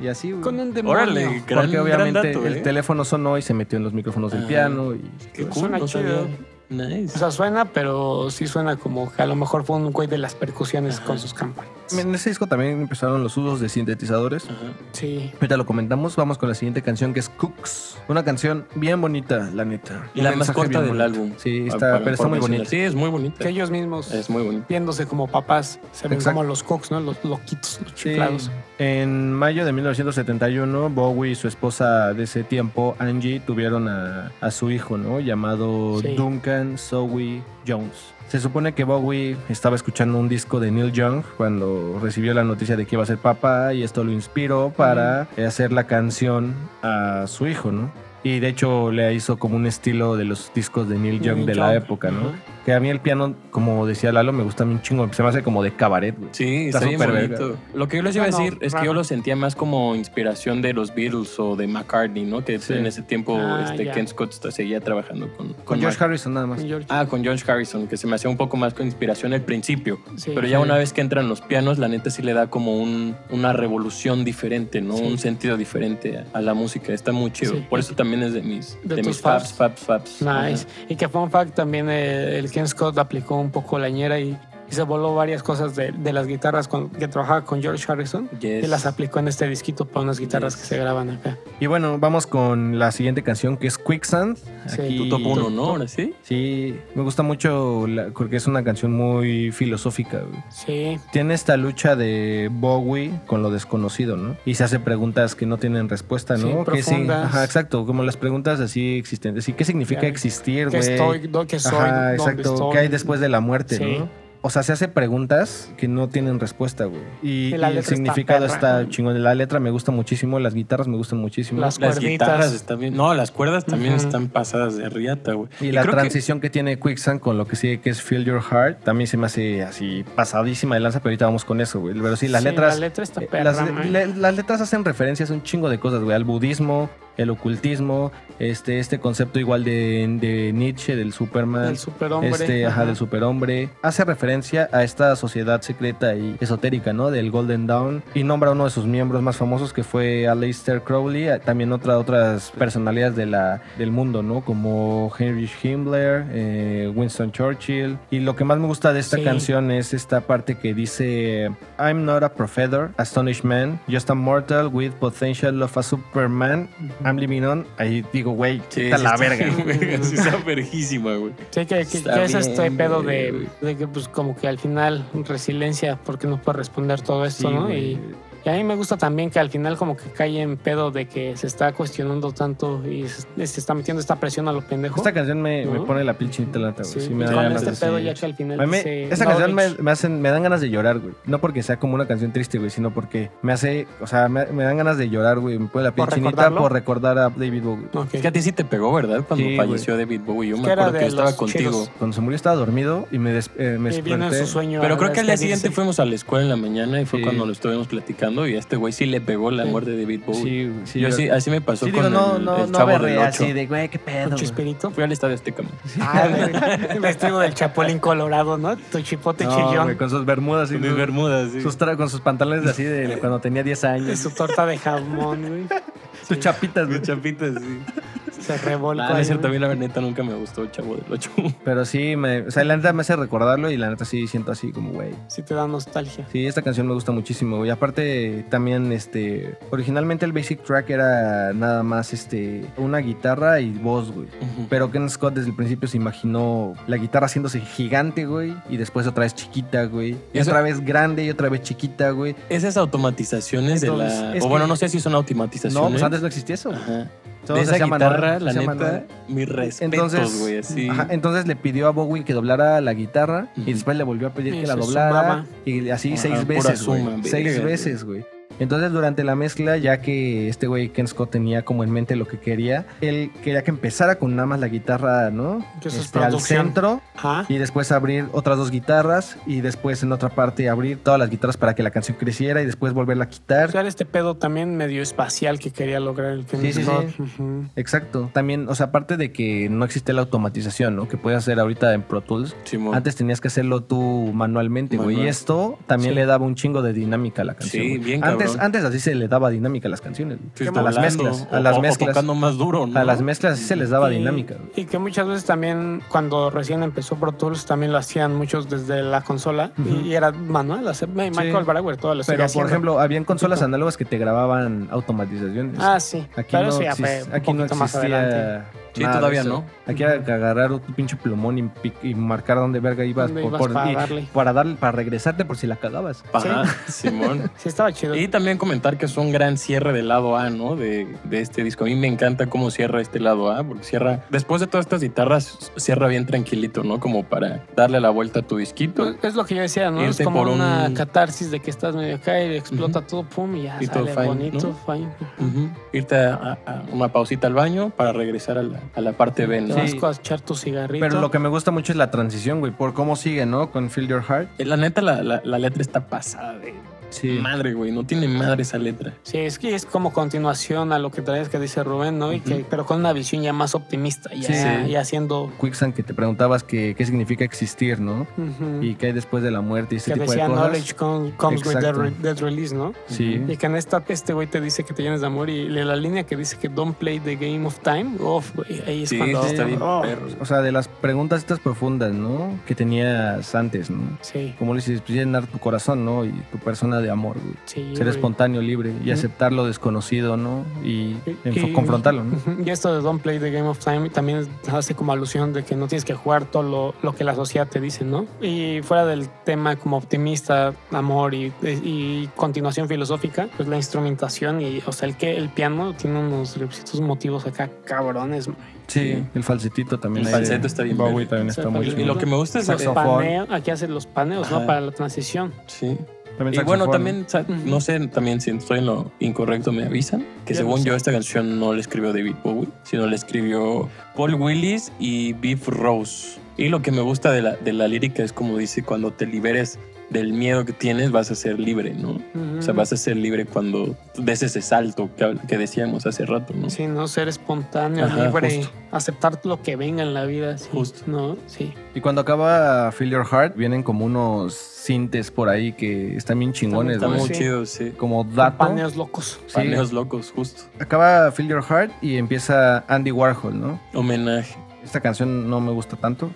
Y así, güey. Con un demonio. Órale, gran, Porque obviamente gran dato, el ¿eh? teléfono sonó y se metió en los micrófonos del piano. Y Qué Pues cool, suena no chido. sabía. Nice. O sea, suena, pero sí suena como que a lo mejor fue un güey de las percusiones con sus campanas. En ese disco también empezaron los usos de sintetizadores. Ajá. Sí. Ahorita lo comentamos, vamos con la siguiente canción que es Cooks. Una canción bien bonita, la neta. Y Un la más corta del bonito. álbum. Sí, está, para- pero está muy bonita. Sí, es muy bonita. Que ellos mismos Es muy bonita. viéndose como papás se ven Exacto. como los cooks, ¿no? Los loquitos, los Sí. chiflados. En mayo de 1971, Bowie y su esposa de ese tiempo, Angie, tuvieron a, a su hijo, ¿no? Llamado Sí. Duncan Zoe Jones. Se supone que Bowie estaba escuchando un disco de Neil Young cuando recibió la noticia de que iba a ser papá y esto lo inspiró para hacer la canción a su hijo, ¿no? Y de hecho le hizo como un estilo de los discos de Neil Young Neil de la época, ¿no? Que a mí el piano, como decía Lalo, me gusta un chingo. Se me hace como de cabaret, güey. Sí, Está está, bien súper bonito. Lo que yo les iba a decir es que yo lo sentía más como inspiración de los Beatles o de McCartney, ¿no? Que Sí. en ese tiempo Ah, este. Ken Scott seguía trabajando con, Con George Mark- Harrison nada más. George. Ah, con George Harrison, que se me hacía un poco más con inspiración al principio. Sí. Pero ya Sí. una vez que entran los pianos, la neta sí le da como un, una revolución diferente, ¿no? Sí. Un sentido diferente a, a la música. Está muy chido. Sí. Por eso también es de mis, De de mis faps, faps, faps. Nice. Y que fun fact también eh, el Scott aplicó un poco la ñera y, y se voló varias cosas de, de las guitarras con- que trabajaba con George Harrison Yes. y las aplicó en este disquito para unas guitarras Yes. que se graban acá. Y bueno, vamos con la siguiente canción que es Quicksand. Sí. Tu top 1, ¿no? Ahora sí. Sí, me gusta mucho la- porque es una canción muy filosófica. güey. Sí, Tiene esta lucha de Bowie con lo desconocido, ¿no? Y se hace preguntas que no tienen respuesta, Sí, ¿no? Que sí, profundas. ajá, exacto, como las preguntas así existentes. ¿Y qué significa existir, que güey? estoy, soy, Ajá, dónde exacto. estoy. ¿Qué hay después de la muerte, Sí. no? O sea, se hace preguntas que no tienen respuesta, güey. Y, el está significado está, chingón. La letra me gusta muchísimo, las guitarras me gustan muchísimo. Las Las guitarras están bien. No, las cuerdas también están pasadas de riata, güey. Y la que- transición que... tiene Quicksand con lo que sigue que es Feel Your Heart también se me hace así pasadísima de lanza, pero ahorita vamos con eso, güey. Pero sí, las Sí, letras. La letra está eh, perra, las, le- las letras hacen referencias a un chingo de cosas, güey. Al budismo, el ocultismo, este, este concepto igual de, de Nietzsche, del Superman. El superhombre. Este, ajá, del superhombre. Hace referencia a esta sociedad secreta y esotérica, ¿no? Del Golden Dawn. Y nombra a uno de sus miembros más famosos que fue Aleister Crowley. También otra, otras personalidades de la, del mundo, ¿no? Como Heinrich Himmler, eh, Winston Churchill. Y lo que más me gusta de esta Sí. canción es esta parte que dice I'm not a professor, astonished man, just a mortal with potential of a superman. Living on. Ahí digo, güey, Sí, está sí la está- verga. güey, sí está verguísima, güey. Sí, que, que- que es este bien, pedo de, de que, pues, como que al final, resiliencia, porque no puede responder todo esto, Sí, ¿no? Y, y a mí me gusta también que al final, como que cae en pedo de que se está cuestionando tanto y se, se está metiendo esta presión a lo pendejo. Esta canción me, pone la piel chinita la neta, güey. Sí, Sí, me da ganas este de- pedo sí. ya que al final A mí, dice, esta "No, canción me, Rich". me hacen, me dan ganas de llorar, güey. No porque sea como una canción triste, güey, sino porque me hace, o sea, me, me dan ganas de llorar, güey. Me pone la piel ¿Por chinita recordarlo? por recordar a David Bowie. Es que a ti sí te pegó, ¿verdad? Cuando Sí, falleció David Bowie. Yo Es me acuerdo que estaba los contigo. Cuando se murió estaba dormido y me, des- eh, me Y vino en desperté. su sueño. Pero creo que al día siguiente fuimos a la escuela en la mañana y fue cuando lo estuvimos platicando y a este güey sí le pegó la muerte de David Bowie. Sí, sí, Yo yo- sí, así me pasó Sí, con digo, no, el, no, el no chavo del 8. así de, güey, qué pedo. Chispirito. Fui al estadio Azteca. Ah, güey, vestido del chapulín colorado, ¿no? Tu chipote No, chillón. güey, con sus bermudas y Con mis sus, bermudas, sí. sus con sus pantalones así de cuando tenía 10 Y años. su torta de jamón, güey. Sus chapitas, güey. Mis chapitas, sí. Se revolcó. Nah, no es cierto, a güey. mí la neta nunca me gustó el chavo del 8. Pero sí, me, o sea, la neta me hace recordarlo y la neta sí siento así como, güey. Sí te da nostalgia. Sí, esta canción me gusta muchísimo. Y aparte, también, este. Originalmente el basic track era nada más este. Una guitarra y voz, güey. Pero Ken Scott desde el principio se imaginó la guitarra haciéndose gigante, güey. Y después otra vez chiquita, güey. Y Eso- otra vez grande y otra vez chiquita, güey. Esas automatizaciones Entonces, de la... O bueno, que- no sé si son automatizaciones. No, pues antes no existía eso. Ajá. Todos de esa guitarra, la neta, ahora. mis respetos, Entonces, güey, así. ajá, entonces le pidió a Bowie que doblara la guitarra y después le volvió a pedir Y que la doblara y así Ajá, seis veces, güey. Seis güey. veces, güey. Entonces durante la mezcla, ya que este güey Ken Scott tenía como en mente lo que quería, él quería que empezara con nada más la guitarra, ¿no? Que Este, al centro Ajá. y después abrir otras dos guitarras y después en otra parte abrir todas las guitarras para que la canción creciera y después volverla a quitar. O sea, era este pedo también medio espacial que quería lograr el Ken Sí, sí, Scott. sí. Exacto. También, o sea, aparte de que no existe la automatización, ¿no? Que puedes hacer ahorita en Pro Tools. Simón. Antes tenías que hacerlo tú manualmente, güey. Manual. Y esto también Sí. le daba un chingo de dinámica a la canción. Sí, bien antes, antes así se le daba dinámica a las canciones. Sí, a las mezclas. A las o- o mezclas. tocando más duro, ¿no? A las mezclas así se les daba Y- dinámica. Y que muchas veces también, cuando recién empezó Pro Tools, también lo hacían muchos desde la consola y era manual. hacer- Michael Brauer todo lo Pero, por haciendo. ejemplo, habían consolas análogas que te grababan automatizaciones. Ah, sí. Aquí Pero no, eso ya fue exis- un aquí no poquito más adelante. Sí, nada todavía eso. no. Aquí era que agarrar un pinche plumón y, marcar dónde verga ibas, ¿Dónde por- ibas por- para y- darle? para darle, para regresarte por si la cagabas. Ajá, Simón. Sí, estaba chido. Y también comentar que es un gran cierre del lado A, ¿no? De, de este disco. A mí me encanta cómo cierra este lado A, porque cierra, después de todas estas guitarras, cierra bien tranquilito, ¿no? Como para darle la vuelta a tu disquito. Es lo que yo decía, ¿no? Es Irte como por una un- catarsis de que estás medio acá y explota todo, pum, y ya Y todo sale fine, bonito, ¿no? fine. Ujú. Irte a, a- a una pausita al baño para regresar a la, a la parte B, ¿no? vas Sí. a echar tu cigarrito. Pero lo que me gusta mucho es la transición, güey, por cómo sigue, ¿no? Con Feel Your Heart. La neta, la, la- la letra está pasada de Sí. madre, güey. No tiene madre esa letra. Sí, es que es como continuación a lo que traes que dice Rubén, ¿no? Y que, pero con una visión ya más optimista, ya, Sí. ya haciendo... Quicksand, que te preguntabas que- qué significa existir, ¿no? ujú, Y qué hay después de la muerte y ese que tipo decía de cosas. knowledge com- comes with death release, ¿no? Sí. Y que en esta este güey te dice que te llenes de amor y la línea que dice que don't play the game of time, uf, güey, ahí es Sí, cuando... está bien oh, perro. O sea, de las preguntas estas profundas, ¿no? Que tenías antes, ¿no? sí, Como le dices, pues, llenar tu corazón, ¿no? Y tu persona de amor, güey. sí. Ser güey. espontáneo, libre y aceptar lo desconocido, ¿no? Y, confrontarlo, ¿no? Y esto de Don't Play the Game of Time también hace como alusión de que no tienes que jugar todo lo, lo que la sociedad te dice, ¿no? Y fuera del tema como optimista, amor y, y continuación filosófica, pues la instrumentación y, o sea, el que el piano tiene unos ciertos motivos acá cabrones. Sí, el falsetito también. El falseto está bien Bowie también está muy el Y lo que me gusta es... El paneo, aquí hacen los paneos, ¿no? Para la transición. Sí. También Y bueno, también, no sé, también si estoy en lo incorrecto, me avisan. Que Yo no según sé. yo, esta canción no la escribió David Bowie, sino la escribió Paul Willis y Beef Rose. Y lo que me gusta de la, de la lírica es como dice, cuando te liberes del miedo que tienes, vas a ser libre, ¿no? O sea, vas a ser libre cuando des ese salto que, decíamos hace rato, ¿no? Sí, no ser espontáneo, Ajá, libre, justo. aceptar lo que venga en la vida. sí, Justo. ¿No? Sí. Y cuando acaba Feel Your Heart, vienen como unos sintes por ahí que están bien chingones, Está güey. muy sí. chido, sí. Como dato. Paneos locos. Sí. Paneos locos, justo. Acaba Feel Your Heart y empieza Andy Warhol, ¿no? Homenaje. Esta canción no me gusta tanto.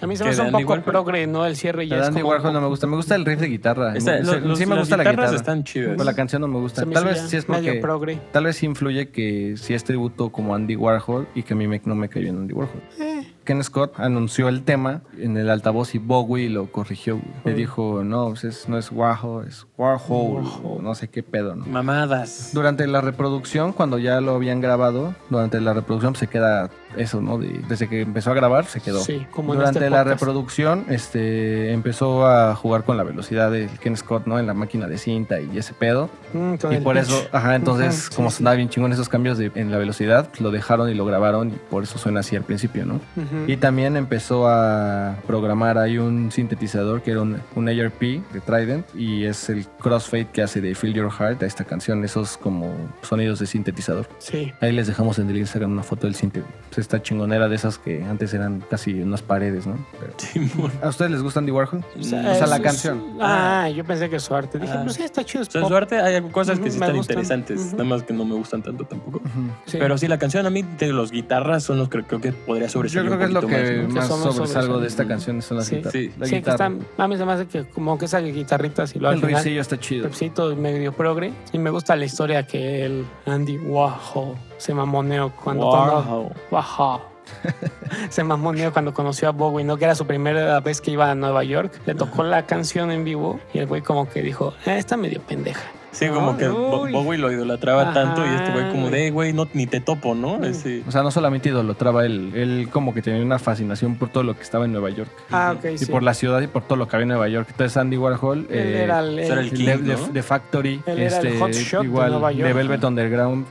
A mí se ¿Qué, me hace un Andy poco Warhol? progre, ¿no? El cierre ya La de es Andy como- Warhol no me gusta. Me gusta el riff de guitarra. Esta- Me- los- sí los- me las gusta la guitarras guitarra. están chidas. Pero la canción no me gusta. me Tal vez ya sí es medio porque... progre. Tal vez sí influye que sí es tributo como Andy Warhol y que a mí me- no me cayó en Andy Warhol. Eh, Ken Scott anunció el tema en el altavoz y Bowie lo corrigió. güey. Le dijo, no, pues es- no es Warhol, es Warhol. Warhol. No sé qué pedo, ¿no? Mamadas. Durante la reproducción, cuando ya lo habían grabado, durante la reproducción se queda eso, ¿no? De- desde que empezó a grabar, se quedó. Sí, como en Durante este la podcast. reproducción, este, empezó a jugar con la velocidad de Ken Scott, ¿no? En la máquina de cinta y ese pedo. Mm, Y por pitch. eso, ajá, entonces, como sí, sonaba bien chingón esos cambios de- en la velocidad, pues, lo dejaron y lo grabaron y por eso suena así al principio, ¿no? sí. Y también empezó a programar ahí un sintetizador que era un, un ARP de Trident y es el crossfade que hace de Feel Your Heart a esta canción, esos como sonidos de sintetizador. Sí. Ahí les dejamos en el Instagram una foto del sinte. Pues esta chingonera de esas que antes eran casi unas paredes, ¿no? Pero- Simón. ¿A ustedes les gusta Andy Warhol? O O sea, la es- canción. Ah, yo pensé que su arte. Dije, Ah. pues sí, está chido. es O sea, su arte hay cosas que sí están gustan. interesantes, nada más que no me gustan tanto tampoco. Sí. Pero sí, la canción a mí de los guitarras son los que creo que podría Yo sobresalir creo que es lo que más, ¿no? más, sobresalgo de esta canción son las Sí. guitarras. Sí. La sí, que están, a mí se me hace que como que esa guitarrita, si lo al el riffcillo está chido. Pepsito medio progre. Y me gusta la historia que el Andy Warhol se mamoneó cuando... cuando Wow. Warhol. se mamoneó cuando conoció a Bowie, ¿no? Que era su primera vez que iba a Nueva York. Le tocó la canción en vivo y el güey como que dijo, "Eh, está medio pendeja. Sí, como que Uy. Bowie lo idolatraba Ajá, tanto y este güey como de, güey, no, ni te topo, ¿no? Ese- O sea, no solamente idolatraba él, él como que tenía una fascinación por todo lo que estaba en Nueva York. Ah, ok, Y sí. por la ciudad y por todo lo que había en Nueva York. Entonces Andy Warhol... Él eh, era el, era el el- king, de, ¿no? de Factory, Él era el este, hot shot de igual de. Velvet Underground,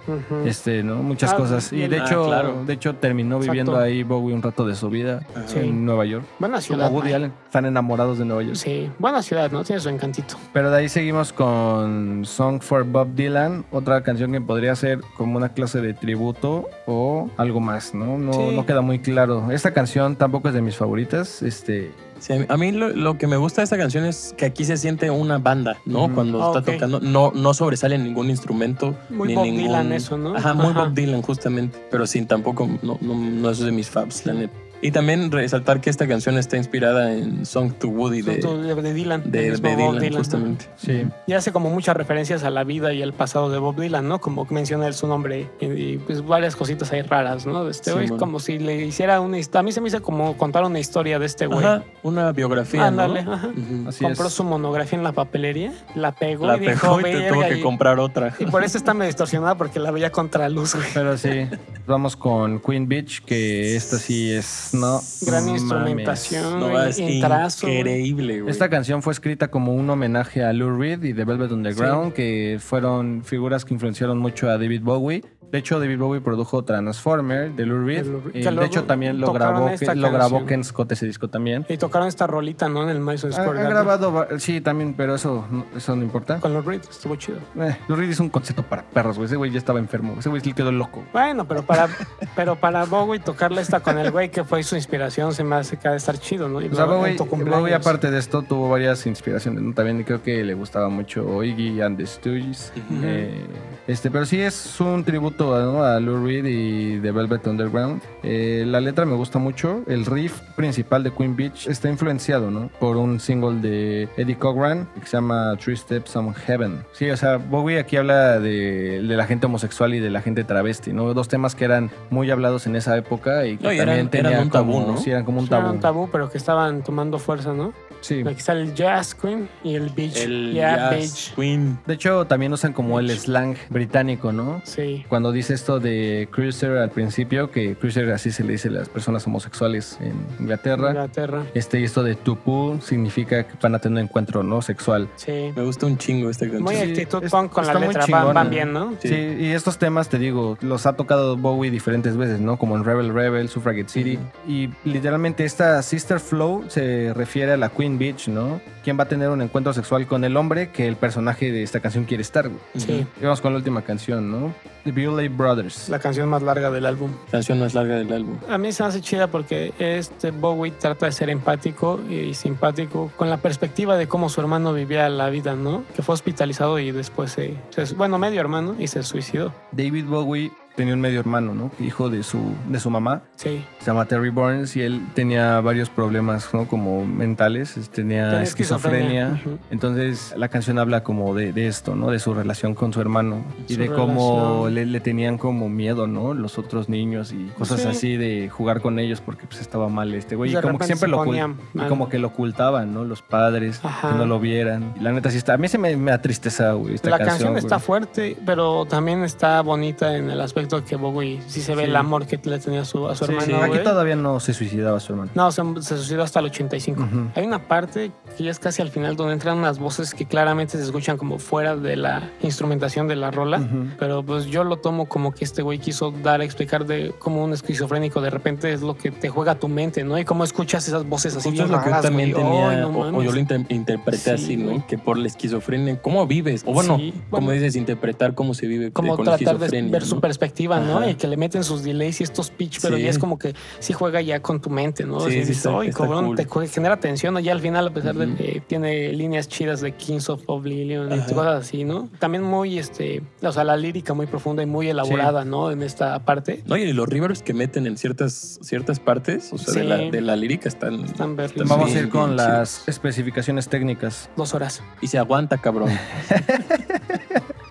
este, ¿no? Muchas Ah, cosas. Y de ah, hecho, claro. de hecho terminó Exacto. viviendo ahí Bowie un rato de su vida en Nueva York. Buena Como ciudad. Woody ¿no? Allen, están enamorados de Nueva York. Sí, buena ciudad, ¿no? Tiene su encantito. Pero de ahí seguimos con Song for Bob Dylan, otra canción que podría ser como una clase de tributo o algo más, ¿no? No, Sí. no queda muy claro. Esta canción tampoco es de mis favoritas. Este, Sí, a mí- lo, lo que me gusta de esta canción es que aquí se siente una banda, ¿no? Cuando Ah, está tocando, no, no sobresale ningún instrumento. Muy ni Bob ningún... Dylan eso, ¿no? Ajá, muy Ajá. Bob Dylan justamente, pero sí, tampoco, no, no, no es de mis faves, la neta. Y también resaltar que esta canción está inspirada en Song to Woody de, de, de Dylan. de, Dylan, justamente. sí. Y hace como muchas referencias a la vida y el pasado de Bob Dylan, ¿no? Como menciona él su nombre y, y, pues varias cositas ahí raras, ¿no? Este Sí, güey, man. como si le hiciera una historia. A mí se me hizo como contar una historia de este güey. Ajá, una biografía, Ándale, ¿no? ajá. Así Compró es. su monografía en la papelería, la pegó La y dijo, pegó y te tuvo que y- comprar otra. Y por eso está medio distorsionada porque la veía contra luz, güey. Pero sí, vamos con Queen Beach, que esta sí es, no. Gran mames. instrumentación, No, es increíble, güey. Esta canción fue escrita como un homenaje a Lou Reed y The Velvet Underground, que fueron figuras que influenciaron mucho a David Bowie. De hecho, David Bowie produjo Transformer de Lou Reed. Lou y de hecho, también lo grabó, lo grabó. Ken Scott ese disco también. Y tocaron esta rolita, ¿no? En el Madison Square ha grabado, sí, también, pero eso, no- eso no importa. Con los Reed, estuvo chido. Eh, Lou Reed es un concepto para perros, güey. Ese güey ya estaba enfermo. Ese güey sí quedó loco. Bueno, pero para, pero para Bowie tocarle esta con el güey que fue su inspiración se me hace que ha de estar chido, ¿no? Y O sea, luego Bowie, aparte de esto, tuvo varias inspiraciones. ¿no? También creo que le gustaba mucho Iggy and the Stooges. Ujú. Eh, este, pero sí es un tributo ¿no? a Lou Reed y The Velvet Underground. Eh, la letra me gusta mucho. El riff principal de Queen Beach está influenciado ¿no? por un single de Eddie Cochran que se llama Three Steps on Heaven. Sí, o sea, Bowie aquí habla de, de la gente homosexual y de la gente travesti, ¿no? Dos temas que eran muy hablados en esa época y que No, y también eran- eran tenían un tabú, como, ¿no? Sí, eran como un Sí, era tabú. un tabú, pero que estaban tomando fuerza, ¿no? Sí. Aquí está el Jazz Queen y el Beach. El yeah, Jazz Beach. Queen. De hecho, también usan como el slang británico, ¿no? Sí. Cuando dice esto de cruiser al principio, que cruiser así se le dice a las personas homosexuales en Inglaterra. Inglaterra. Este, y esto de tupu significa que van a tener un encuentro no sexual. Sí. Me gusta un chingo esta canción. Muy Sí, actitud es- punk con la está letra. Van, van bien, ¿no? Sí. Sí. y estos temas, te digo, los ha tocado Bowie diferentes veces, ¿no? Como en Rebel Rebel, Suffragette City. Y literalmente esta Sister Flow se refiere a la Queen Beach, ¿no? ¿Quién va a tener un encuentro sexual con el hombre que el personaje de esta canción quiere estar? güey? Sí. Y vamos con la última canción, ¿no? The Brothers. La canción más larga del álbum. Canción más larga del álbum. A mí se me hace chida porque este Bowie trata de ser empático y simpático con la perspectiva de cómo su hermano vivía la vida, ¿no? Que fue hospitalizado y después se, se- bueno, medio hermano y se suicidó. David Bowie tenía un medio hermano, ¿no? Hijo de su, de su mamá. Sí. Se llama Terry Burns y él tenía varios problemas, ¿no? Como mentales, es- tenía Tenía esquizofrenia. esquizofrenia, ujú. Entonces la canción habla como de, de esto, ¿no? De su relación con su hermano y Su de cómo le, le tenían como miedo, ¿no? Los otros niños y cosas Sí. así de jugar con ellos porque pues estaba mal este güey. Y como que siempre lo y como que lo ocultaban, ¿no? Los padres, Ajá. que no lo vieran. Y la neta sí está. A mí se me, me da tristeza, güey, esta la canción. canción está fuerte, pero también está bonita en el aspecto que Bowie sí se ve Sí. el amor que le tenía a su, a su Sí, hermano. Aquí todavía no se suicidaba su hermano. No, se, se suicidó hasta el 85. Ujú. Hay una parte que ya es casi al final donde entran unas voces que claramente se escuchan como fuera de la instrumentación de la rola. Pero pues yo lo tomo como que este güey quiso dar a explicar de cómo un esquizofrénico de repente es lo que te juega tu mente, ¿no? Y cómo escuchas esas voces así lo que yo raras, también güey. tenía, no o- yo lo inter- interpreté Sí, así, güey. ¿no? Que por la esquizofrenia, ¿cómo vives? O bueno, Sí, como bueno. dices, interpretar cómo se vive como con tratar de ver ¿no? su perspectiva, Y que le meten sus delays y estos pitch, pero Sí. ya es como que sí juega ya con tu mente, ¿no? Sí, dices, está- "Ay, está cabrón, cool. te genera tensión, ¿no? Ya al final, a pesar de que tiene líneas chidas de Kings of Oblivion y Ajá. cosas así, ¿no? También muy, este, o sea, la lírica muy profunda y muy elaborada, ¿no? En esta parte. No, y los reverbs que meten en ciertas, ciertas partes, o sea, de, la, de la lírica están... Están Vamos a ir con las especificaciones técnicas. Dos horas. Y se aguanta, cabrón.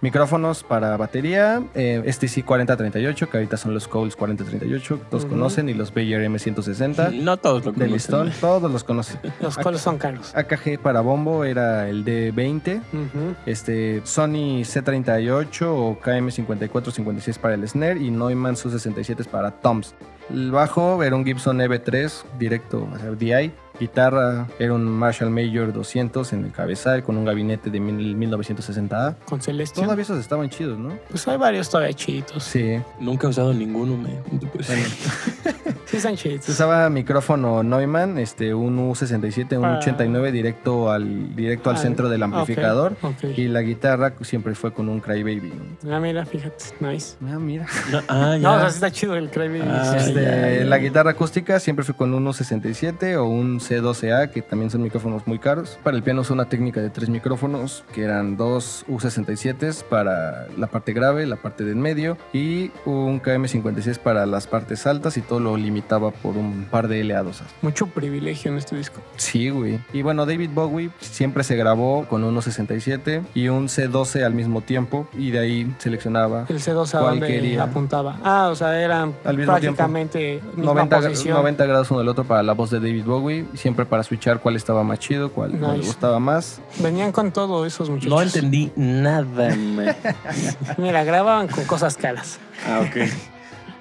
Micrófonos para batería, eh, STC 4038, que ahorita son los Coles 4038, todos Ujú. conocen, y los Bayer M160 No todos lo de conocen. listón, todos los conocen. Los coles son caros. AKG para bombo era el D20, Ujú. este Sony C38 o KM5456 para el snare y Neumann Su67 para toms. El bajo era un Gibson EV3 directo, o sea, DI. Guitarra era un Marshall Major 200 en el cabezal con un gabinete de mil- 1960A. Con Celestia. Todavía esos estaban chidos, ¿no? Pues hay varios todavía chiditos. Sí. Nunca he usado ninguno, me. Pues, Sí, chiditos. usaba micrófono Neumann, este, un U67, un Ah. 89 directo al, directo al Ah, centro del amplificador. Ok. Y la guitarra siempre fue con un Crybaby. ¿no? Ah, mira, fíjate. Nice. Ah, mira. no, ah, ya. No, o sea, sí está chido el Crybaby. Ah, Sí, Este, ya, ya. La guitarra acústica siempre fue con un U67 o un C12A, que también son micrófonos muy caros. Para el piano es una técnica de tres micrófonos, que eran dos U67 para la parte grave, la parte del medio, y un KM56 para las partes altas, y todo lo limitaba por un par de LA2. Mucho privilegio en este disco. Sí, güey. Y bueno, David Bowie siempre se grabó con un U67 y un C12 al mismo tiempo, y de ahí seleccionaba El C2 a ¿Cuál donde quería? apuntaba. Ah, o sea, eran Al mismo prácticamente misma 90, gra- posición. 90 grados uno del otro para la voz de David Bowie, siempre para switchar cuál estaba más chido, cuál cuál le Nice. gustaba más. Venían con todo esos muchachos. No entendí nada, man. Mira, grababan con cosas caras. Ah, ok.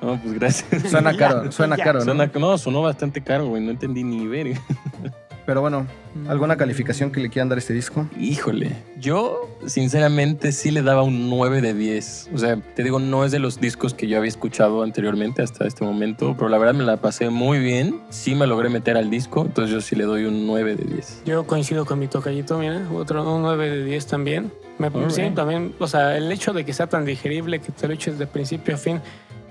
No, pues gracias. Suena Ya, caro, suena ya. caro, ¿no? Suena- no, sonó bastante caro, güey. No entendí ni ver. Pero bueno, ¿alguna calificación que le quieran dar a este disco? Híjole, yo sinceramente sí le daba un 9 de 10. O sea, te digo, no es de los discos que yo había escuchado anteriormente hasta este momento, pero la verdad me la pasé muy bien. Sí me logré meter al disco, entonces yo sí le doy un 9 de 10. Yo coincido con mi tocallito, mira, otro un 9 de 10 también. Me, sí, también, o sea, el hecho de que sea tan digerible, que te lo eches de principio a fin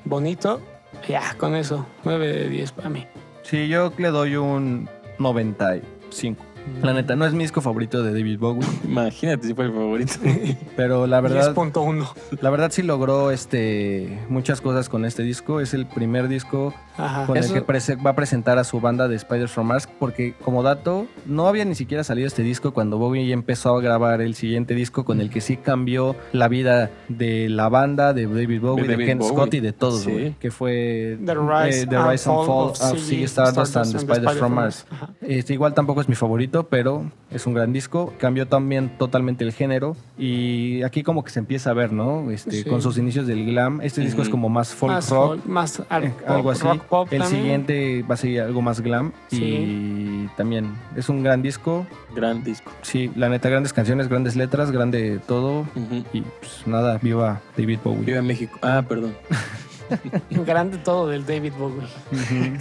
bonito, ya, con eso, 9 de 10 para mí. Sí, yo le doy un 95. La neta, no es mi disco favorito de David Bowie, Imagínate si fue el favorito. pero la verdad, 10.1. la verdad sí logró este, muchas cosas con este disco. Es el primer disco Ajá. con Eso- el que va a presentar a su banda de Spiders from Mars, porque como dato, no había ni siquiera salido este disco cuando Bowie empezó a grabar el siguiente disco con el que sí cambió la vida de la banda, de David Bowie, de, De David Ken Bowie. Scott y de todos, Sí. güey, que fue The Rise, eh, The Rise and Fall of Ziggy Ziggy Stardust and the Spiders from Mars. Ajá. Este, igual tampoco es mi favorito, pero es un gran disco. Cambió también totalmente el género. Y aquí como que se empieza a ver, ¿no? Este, Sí. Con sus inicios del glam. Este disco es como más folk más rock. folk, más eh, pop, algo así. rock pop el también. siguiente va a seguir algo más glam. Sí. Y también es un gran disco. Gran disco. Sí, la neta, grandes canciones, grandes letras, grande todo. Y pues nada, viva David Bowie. Viva México. Ah, perdón. Grande todo del David Bowie.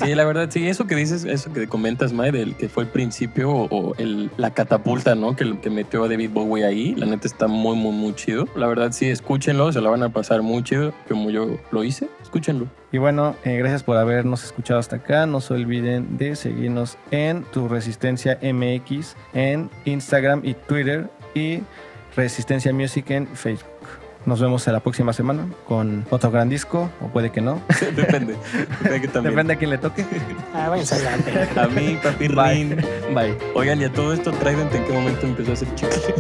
Sí, la verdad, sí, eso que dices, eso que comentas, Mae, del que fue el principio o, o el, la catapulta, ¿no? Que, que metió a David Bowie ahí, la neta está muy, muy, muy chido. La verdad, sí, escúchenlo, se la van a pasar muy chido, como yo lo hice. Escúchenlo. Y bueno, eh, gracias por habernos escuchado hasta acá. No se olviden de seguirnos en Tu Resistencia MX en Instagram y Twitter y Resistencia Music en Facebook. Nos vemos en la próxima semana con otro gran disco, o puede que no. Depende. Depende que también. Depende a quién le toque. Ah, váyanse adelante. A mí, papi Bye. Rin. Bye. Oigan, y a todo esto, Trident, ¿en qué momento empezó a hacer chicles?